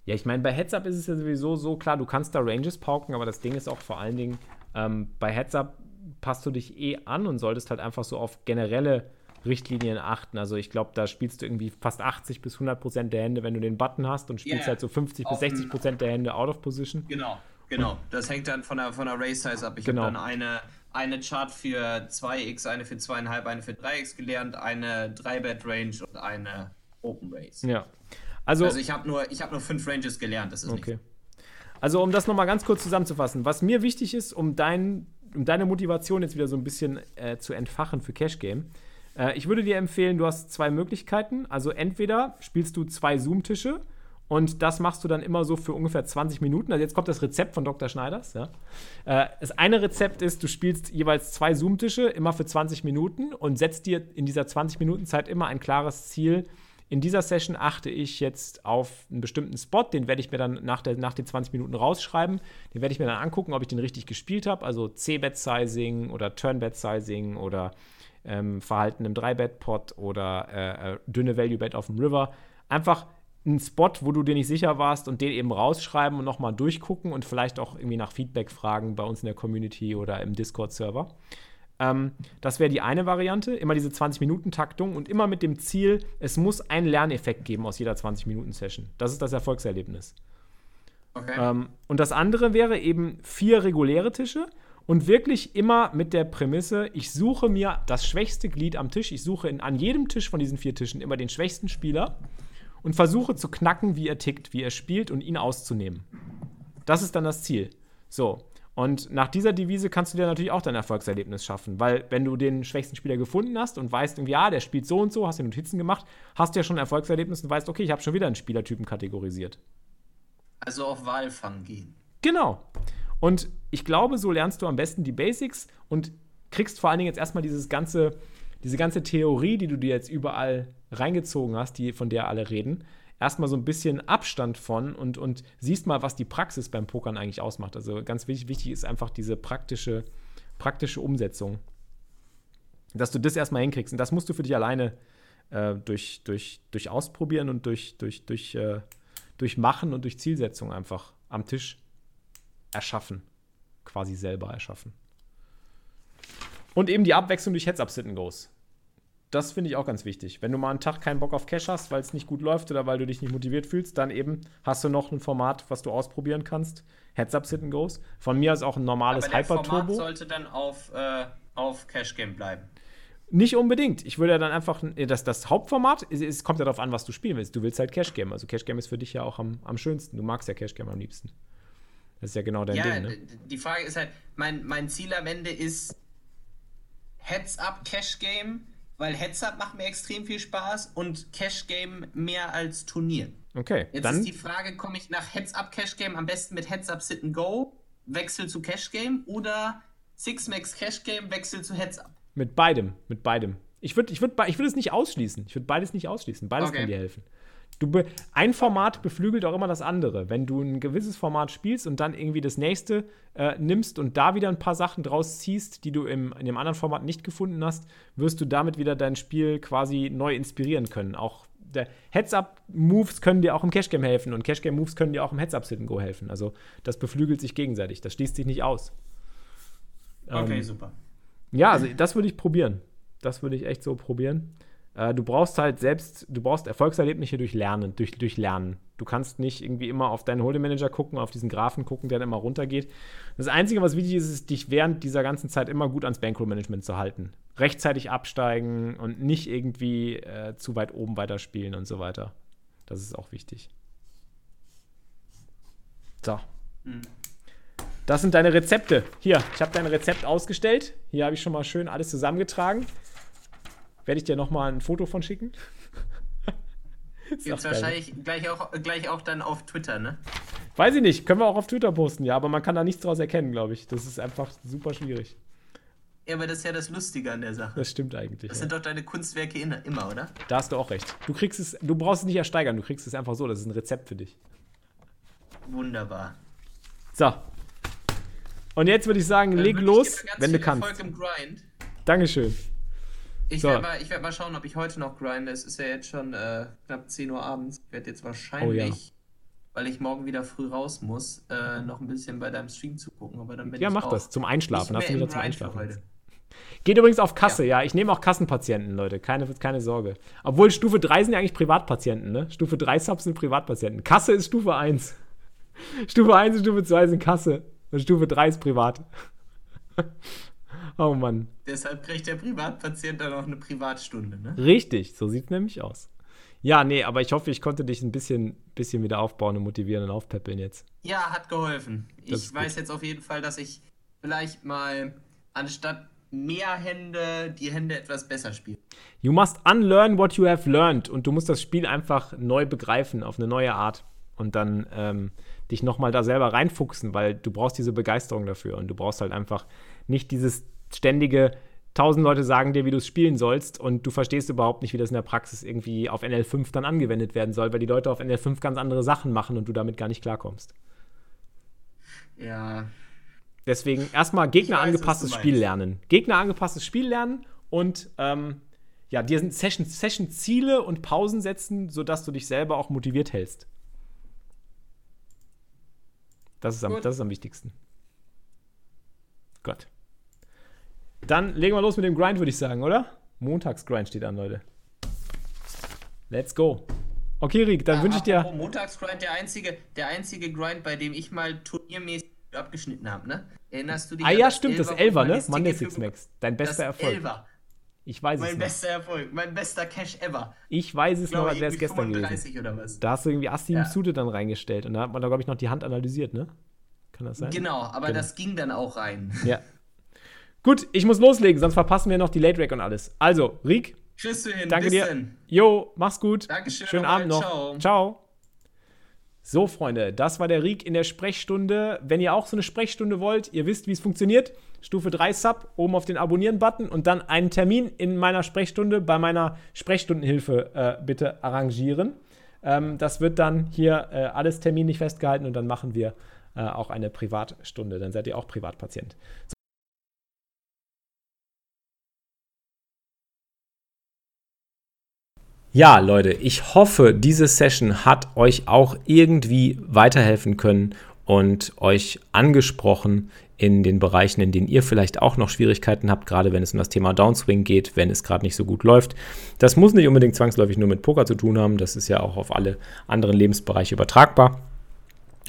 Ja, ich meine, bei Heads-Up ist es ja sowieso so, klar, du kannst da Ranges pauken, aber das Ding ist auch vor allen Dingen, ähm, bei Heads-Up passt du dich eh an und solltest halt einfach so auf generelle Richtlinien achten. Also ich glaube, da spielst du irgendwie fast 80 bis 100 Prozent der Hände, wenn du den Button hast und spielst yeah. halt so 50 bis 60 Prozent der Hände out of position. Genau, genau. Das hängt dann von der, von der Race Size ab. Ich genau. habe dann eine, eine Chart für 2x, eine für 2,5, eine für 3x gelernt, eine 3-Bet-Range und eine Open Race. Ja. Also, also ich habe nur, hab nur fünf Ranges gelernt, das ist okay. Nicht. Also um das nochmal ganz kurz zusammenzufassen, was mir wichtig ist, um, dein, um deine Motivation jetzt wieder so ein bisschen äh, zu entfachen für Cash Game, äh, ich würde dir empfehlen, du hast zwei Möglichkeiten. Also entweder spielst du zwei Zoom-Tische und das machst du dann immer so für ungefähr 20 Minuten. Also jetzt kommt das Rezept von Dr. Schneiders. Ja. Äh, das eine Rezept ist, du spielst jeweils zwei Zoom-Tische immer für 20 Minuten und setzt dir in dieser 20 Minuten Zeit immer ein klares Ziel. In dieser Session achte ich jetzt auf einen bestimmten Spot, den werde ich mir dann nach, der, nach den 20 Minuten rausschreiben. Den werde ich mir dann angucken, ob ich den richtig gespielt habe. Also C-Bet-Sizing oder Turn-Bet-Sizing oder ähm, Verhalten im 3-Bet-Pot oder äh, äh, dünne Value-Bet auf dem River. Einfach einen Spot, wo du dir nicht sicher warst und den eben rausschreiben und nochmal durchgucken und vielleicht auch irgendwie nach Feedback fragen bei uns in der Community oder im Discord-Server. Ähm, das wäre die eine Variante, immer diese 20-Minuten-Taktung und immer mit dem Ziel, es muss einen Lerneffekt geben aus jeder 20-Minuten-Session. Das ist das Erfolgserlebnis. Okay. Ähm, und das andere wäre eben vier reguläre Tische und wirklich immer mit der Prämisse, ich suche mir das schwächste Glied am Tisch. Ich suche in, an jedem Tisch von diesen vier Tischen immer den schwächsten Spieler und versuche zu knacken, wie er tickt, wie er spielt und ihn auszunehmen. Das ist dann das Ziel. So. Und nach dieser Devise kannst du dir natürlich auch dein Erfolgserlebnis schaffen, weil wenn du den schwächsten Spieler gefunden hast und weißt irgendwie, ja, der spielt so und so, hast dir Notizen gemacht, hast du ja schon ein Erfolgserlebnis und weißt, okay, ich habe schon wieder einen Spielertypen kategorisiert. Also auf Wahlfang gehen. Genau. Und ich glaube, so lernst du am besten die Basics und kriegst vor allen Dingen jetzt erstmal dieses ganze, diese ganze Theorie, die du dir jetzt überall reingezogen hast, die, von der alle reden, erstmal so ein bisschen Abstand von und, und siehst mal, was die Praxis beim Pokern eigentlich ausmacht. Also ganz wichtig, wichtig ist einfach diese praktische, praktische Umsetzung. Dass du das erstmal hinkriegst. Und das musst du für dich alleine äh, durch, durch, durch Ausprobieren und durch, durch, durch, äh, durch Machen und durch Zielsetzung einfach am Tisch erschaffen. Quasi selber erschaffen. Und eben die Abwechslung durch Heads-Up-Sitten-Goes. Das finde ich auch ganz wichtig. Wenn du mal einen Tag keinen Bock auf Cash hast, weil es nicht gut läuft oder weil du dich nicht motiviert fühlst, dann eben hast du noch ein Format, was du ausprobieren kannst. Heads-Up Sit and Goes. Von mir aus auch ein normales Hyper-Turbo. Das Format sollte dann auf, äh, auf Cash Game bleiben. Nicht unbedingt. Ich würde ja dann einfach, das, das Hauptformat, es, es kommt ja darauf an, was du spielen willst. Du willst halt Cash Game. Also Cash Game ist für dich ja auch am, am schönsten. Du magst ja Cash Game am liebsten. Das ist ja genau dein ja, Ding, ne? Die Frage ist halt, mein, mein Ziel am Ende ist Heads-Up Cash Game, weil Heads-Up macht mir extrem viel Spaß und Cash Game mehr als Turnier. Okay. Jetzt dann ist die Frage, komme ich nach Heads-Up Cash Game am besten mit Heads-Up Sit and Go, Wechsel zu Cash Game oder Six-Max Cash Game, Wechsel zu Heads-Up? Mit beidem, mit beidem. Ich würde ich würd, ich würd es nicht ausschließen. Ich würde beides nicht ausschließen. Beides okay. kann dir helfen. Du ein Format beflügelt auch immer das andere. Wenn du ein gewisses Format spielst und dann irgendwie das nächste äh, nimmst und da wieder ein paar Sachen draus ziehst, die du im, in dem anderen Format nicht gefunden hast, wirst du damit wieder dein Spiel quasi neu inspirieren können. Auch Heads-Up-Moves können dir auch im Cash-Game helfen und Cash-Game-Moves können dir auch im Heads-Up-Sit-Go helfen. Also das beflügelt sich gegenseitig. Das schließt sich nicht aus. Okay, ähm, super. Ja, also das würde ich probieren. Das würde ich echt so probieren. Äh, du brauchst halt selbst, du brauchst Erfolgserlebnisse durch Lernen, durch, durch Lernen. Du kannst nicht irgendwie immer auf deinen Holding Manager gucken, auf diesen Graphen gucken, der dann immer runtergeht. Das Einzige, was wichtig ist, ist, dich während dieser ganzen Zeit immer gut ans Bankroll-Management zu halten. Rechtzeitig absteigen und nicht irgendwie äh, zu weit oben weiterspielen und so weiter. Das ist auch wichtig. So. Mhm. Das sind deine Rezepte. Hier, ich habe dein Rezept ausgestellt. Hier habe ich schon mal schön alles zusammengetragen. Werde ich dir nochmal ein Foto von schicken? Gibt es wahrscheinlich gleich auch, gleich auch dann auf Twitter, ne? Weiß ich nicht. Können wir auch auf Twitter posten, ja, aber man kann da nichts draus erkennen, glaube ich. Das ist einfach super schwierig. Ja, aber das ist ja das Lustige an der Sache. Das stimmt eigentlich. Das ja. sind doch deine Kunstwerke immer, oder? Da hast du auch recht. Du kriegst es, du brauchst es nicht ersteigern, du kriegst es einfach so. Das ist ein Rezept für dich. Wunderbar. So. Und jetzt würde ich sagen, leg los, wenn du kannst. Erfolg im Grind. Dankeschön. Ich so. werde mal, werd mal schauen, ob ich heute noch grinde. Es ist ja jetzt schon äh, knapp 10 Uhr abends. Ich werde jetzt wahrscheinlich, oh, ja. weil ich morgen wieder früh raus muss, äh, noch ein bisschen bei deinem Stream zugucken. Aber dann bin ja, mach das. Zum Einschlafen. Hast du wieder zum Einschlafen. Geht übrigens auf Kasse, ja. ja. Ich nehme auch Kassenpatienten, Leute. Keine, keine Sorge. Obwohl Stufe 3 sind ja eigentlich Privatpatienten, ne? Stufe 3 Subs sind Privatpatienten. Kasse ist Stufe 1. Stufe 1 und Stufe 2 sind Kasse. Und Stufe 3 ist privat. Oh Mann. Deshalb kriegt der Privatpatient dann auch eine Privatstunde, ne? Richtig, so sieht es nämlich aus. Ja, nee, aber ich hoffe, ich konnte dich ein bisschen, bisschen wieder aufbauen und motivieren und aufpäppeln jetzt. Ja, hat geholfen. Das ich weiß gut. jetzt auf jeden Fall, dass ich vielleicht mal anstatt mehr Hände die Hände etwas besser spielen. You must unlearn what you have learned und du musst das Spiel einfach neu begreifen auf eine neue Art und dann ähm, dich nochmal da selber reinfuchsen, weil du brauchst diese Begeisterung dafür und du brauchst halt einfach nicht dieses ständige, tausend Leute sagen dir, wie du es spielen sollst und du verstehst überhaupt nicht, wie das in der Praxis irgendwie auf NL5 dann angewendet werden soll, weil die Leute auf NL5 ganz andere Sachen machen und du damit gar nicht klarkommst. Ja. Deswegen erstmal gegnerangepasstes Spiel lernen. Gegnerangepasstes Spiel lernen und ähm, ja, dir sind Session-Ziele Session und Pausen setzen, sodass du dich selber auch motiviert hältst. Das ist am, das ist am wichtigsten. Gott. Dann legen wir los mit dem Grind, würde ich sagen, oder? Montagsgrind steht an, Leute. Let's go. Okay, Rick, dann ja, wünsche ich dir. Montagsgrind, der einzige, der einzige Grind, bei dem ich mal turniermäßig abgeschnitten habe, ne? Erinnerst du dich? Ah ja, stimmt, das Elver, ne? Monday Six Max. Dein bester das Erfolg. Elver. Ich weiß mein es Mein bester Erfolg, mein bester Cash ever. Ich weiß es noch, als wäre es gestern gewesen. Da hast du irgendwie Asti ja. Sude dann reingestellt und da hat man da, glaube ich, noch die Hand analysiert, ne? Kann das sein? Genau, aber genau. das ging dann auch rein. Ja. Gut, ich muss loslegen, sonst verpassen wir noch die Late Rack und alles. Also, Riek. Hin. Danke dir. Denn. Jo, mach's gut. Dankeschön. Schönen Abend noch. Ciao. Ciao. So, Freunde, das war der Riek in der Sprechstunde. Wenn ihr auch so eine Sprechstunde wollt, ihr wisst, wie es funktioniert. Stufe 3 Sub, oben auf den Abonnieren-Button und dann einen Termin in meiner Sprechstunde bei meiner Sprechstundenhilfe äh, bitte arrangieren. Ähm, das wird dann hier äh, alles terminlich festgehalten und dann machen wir äh, auch eine Privatstunde. Dann seid ihr auch Privatpatient. So. Ja, Leute, ich hoffe, diese Session hat euch auch irgendwie weiterhelfen können und euch angesprochen in den Bereichen, in denen ihr vielleicht auch noch Schwierigkeiten habt, gerade wenn es um das Thema Downswing geht, wenn es gerade nicht so gut läuft. Das muss nicht unbedingt zwangsläufig nur mit Poker zu tun haben, das ist ja auch auf alle anderen Lebensbereiche übertragbar.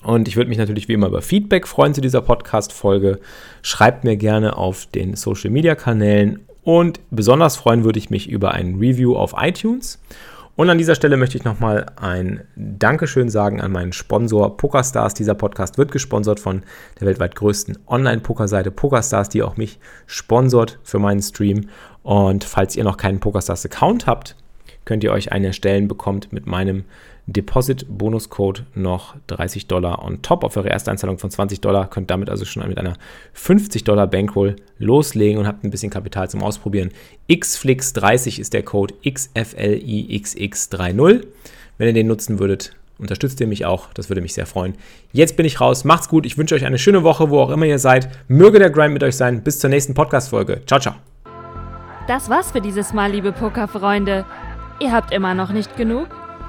Und ich würde mich natürlich wie immer über Feedback freuen zu dieser Podcast-Folge. Schreibt mir gerne auf den Social-Media-Kanälen und besonders freuen würde ich mich über ein Review auf iTunes. Und an dieser Stelle möchte ich nochmal ein Dankeschön sagen an meinen Sponsor PokerStars. Dieser Podcast wird gesponsert von der weltweit größten Online-Pokerseite PokerStars, die auch mich sponsort für meinen Stream. Und falls ihr noch keinen PokerStars-Account habt, könnt ihr euch einen erstellen, bekommt mit meinem Deposit-Bonuscode noch 30 Dollar on top auf eure erste Einzahlung von 20 Dollar. Könnt damit also schon mit einer 50 Dollar Bankroll loslegen und habt ein bisschen Kapital zum Ausprobieren. XFlix30 ist der Code XFLIXX30. Wenn ihr den nutzen würdet, unterstützt ihr mich auch. Das würde mich sehr freuen. Jetzt bin ich raus. Macht's gut. Ich wünsche euch eine schöne Woche, wo auch immer ihr seid. Möge der Grind mit euch sein. Bis zur nächsten Podcast-Folge. Ciao, ciao. Das war's für dieses Mal, liebe Pokerfreunde. Ihr habt immer noch nicht genug?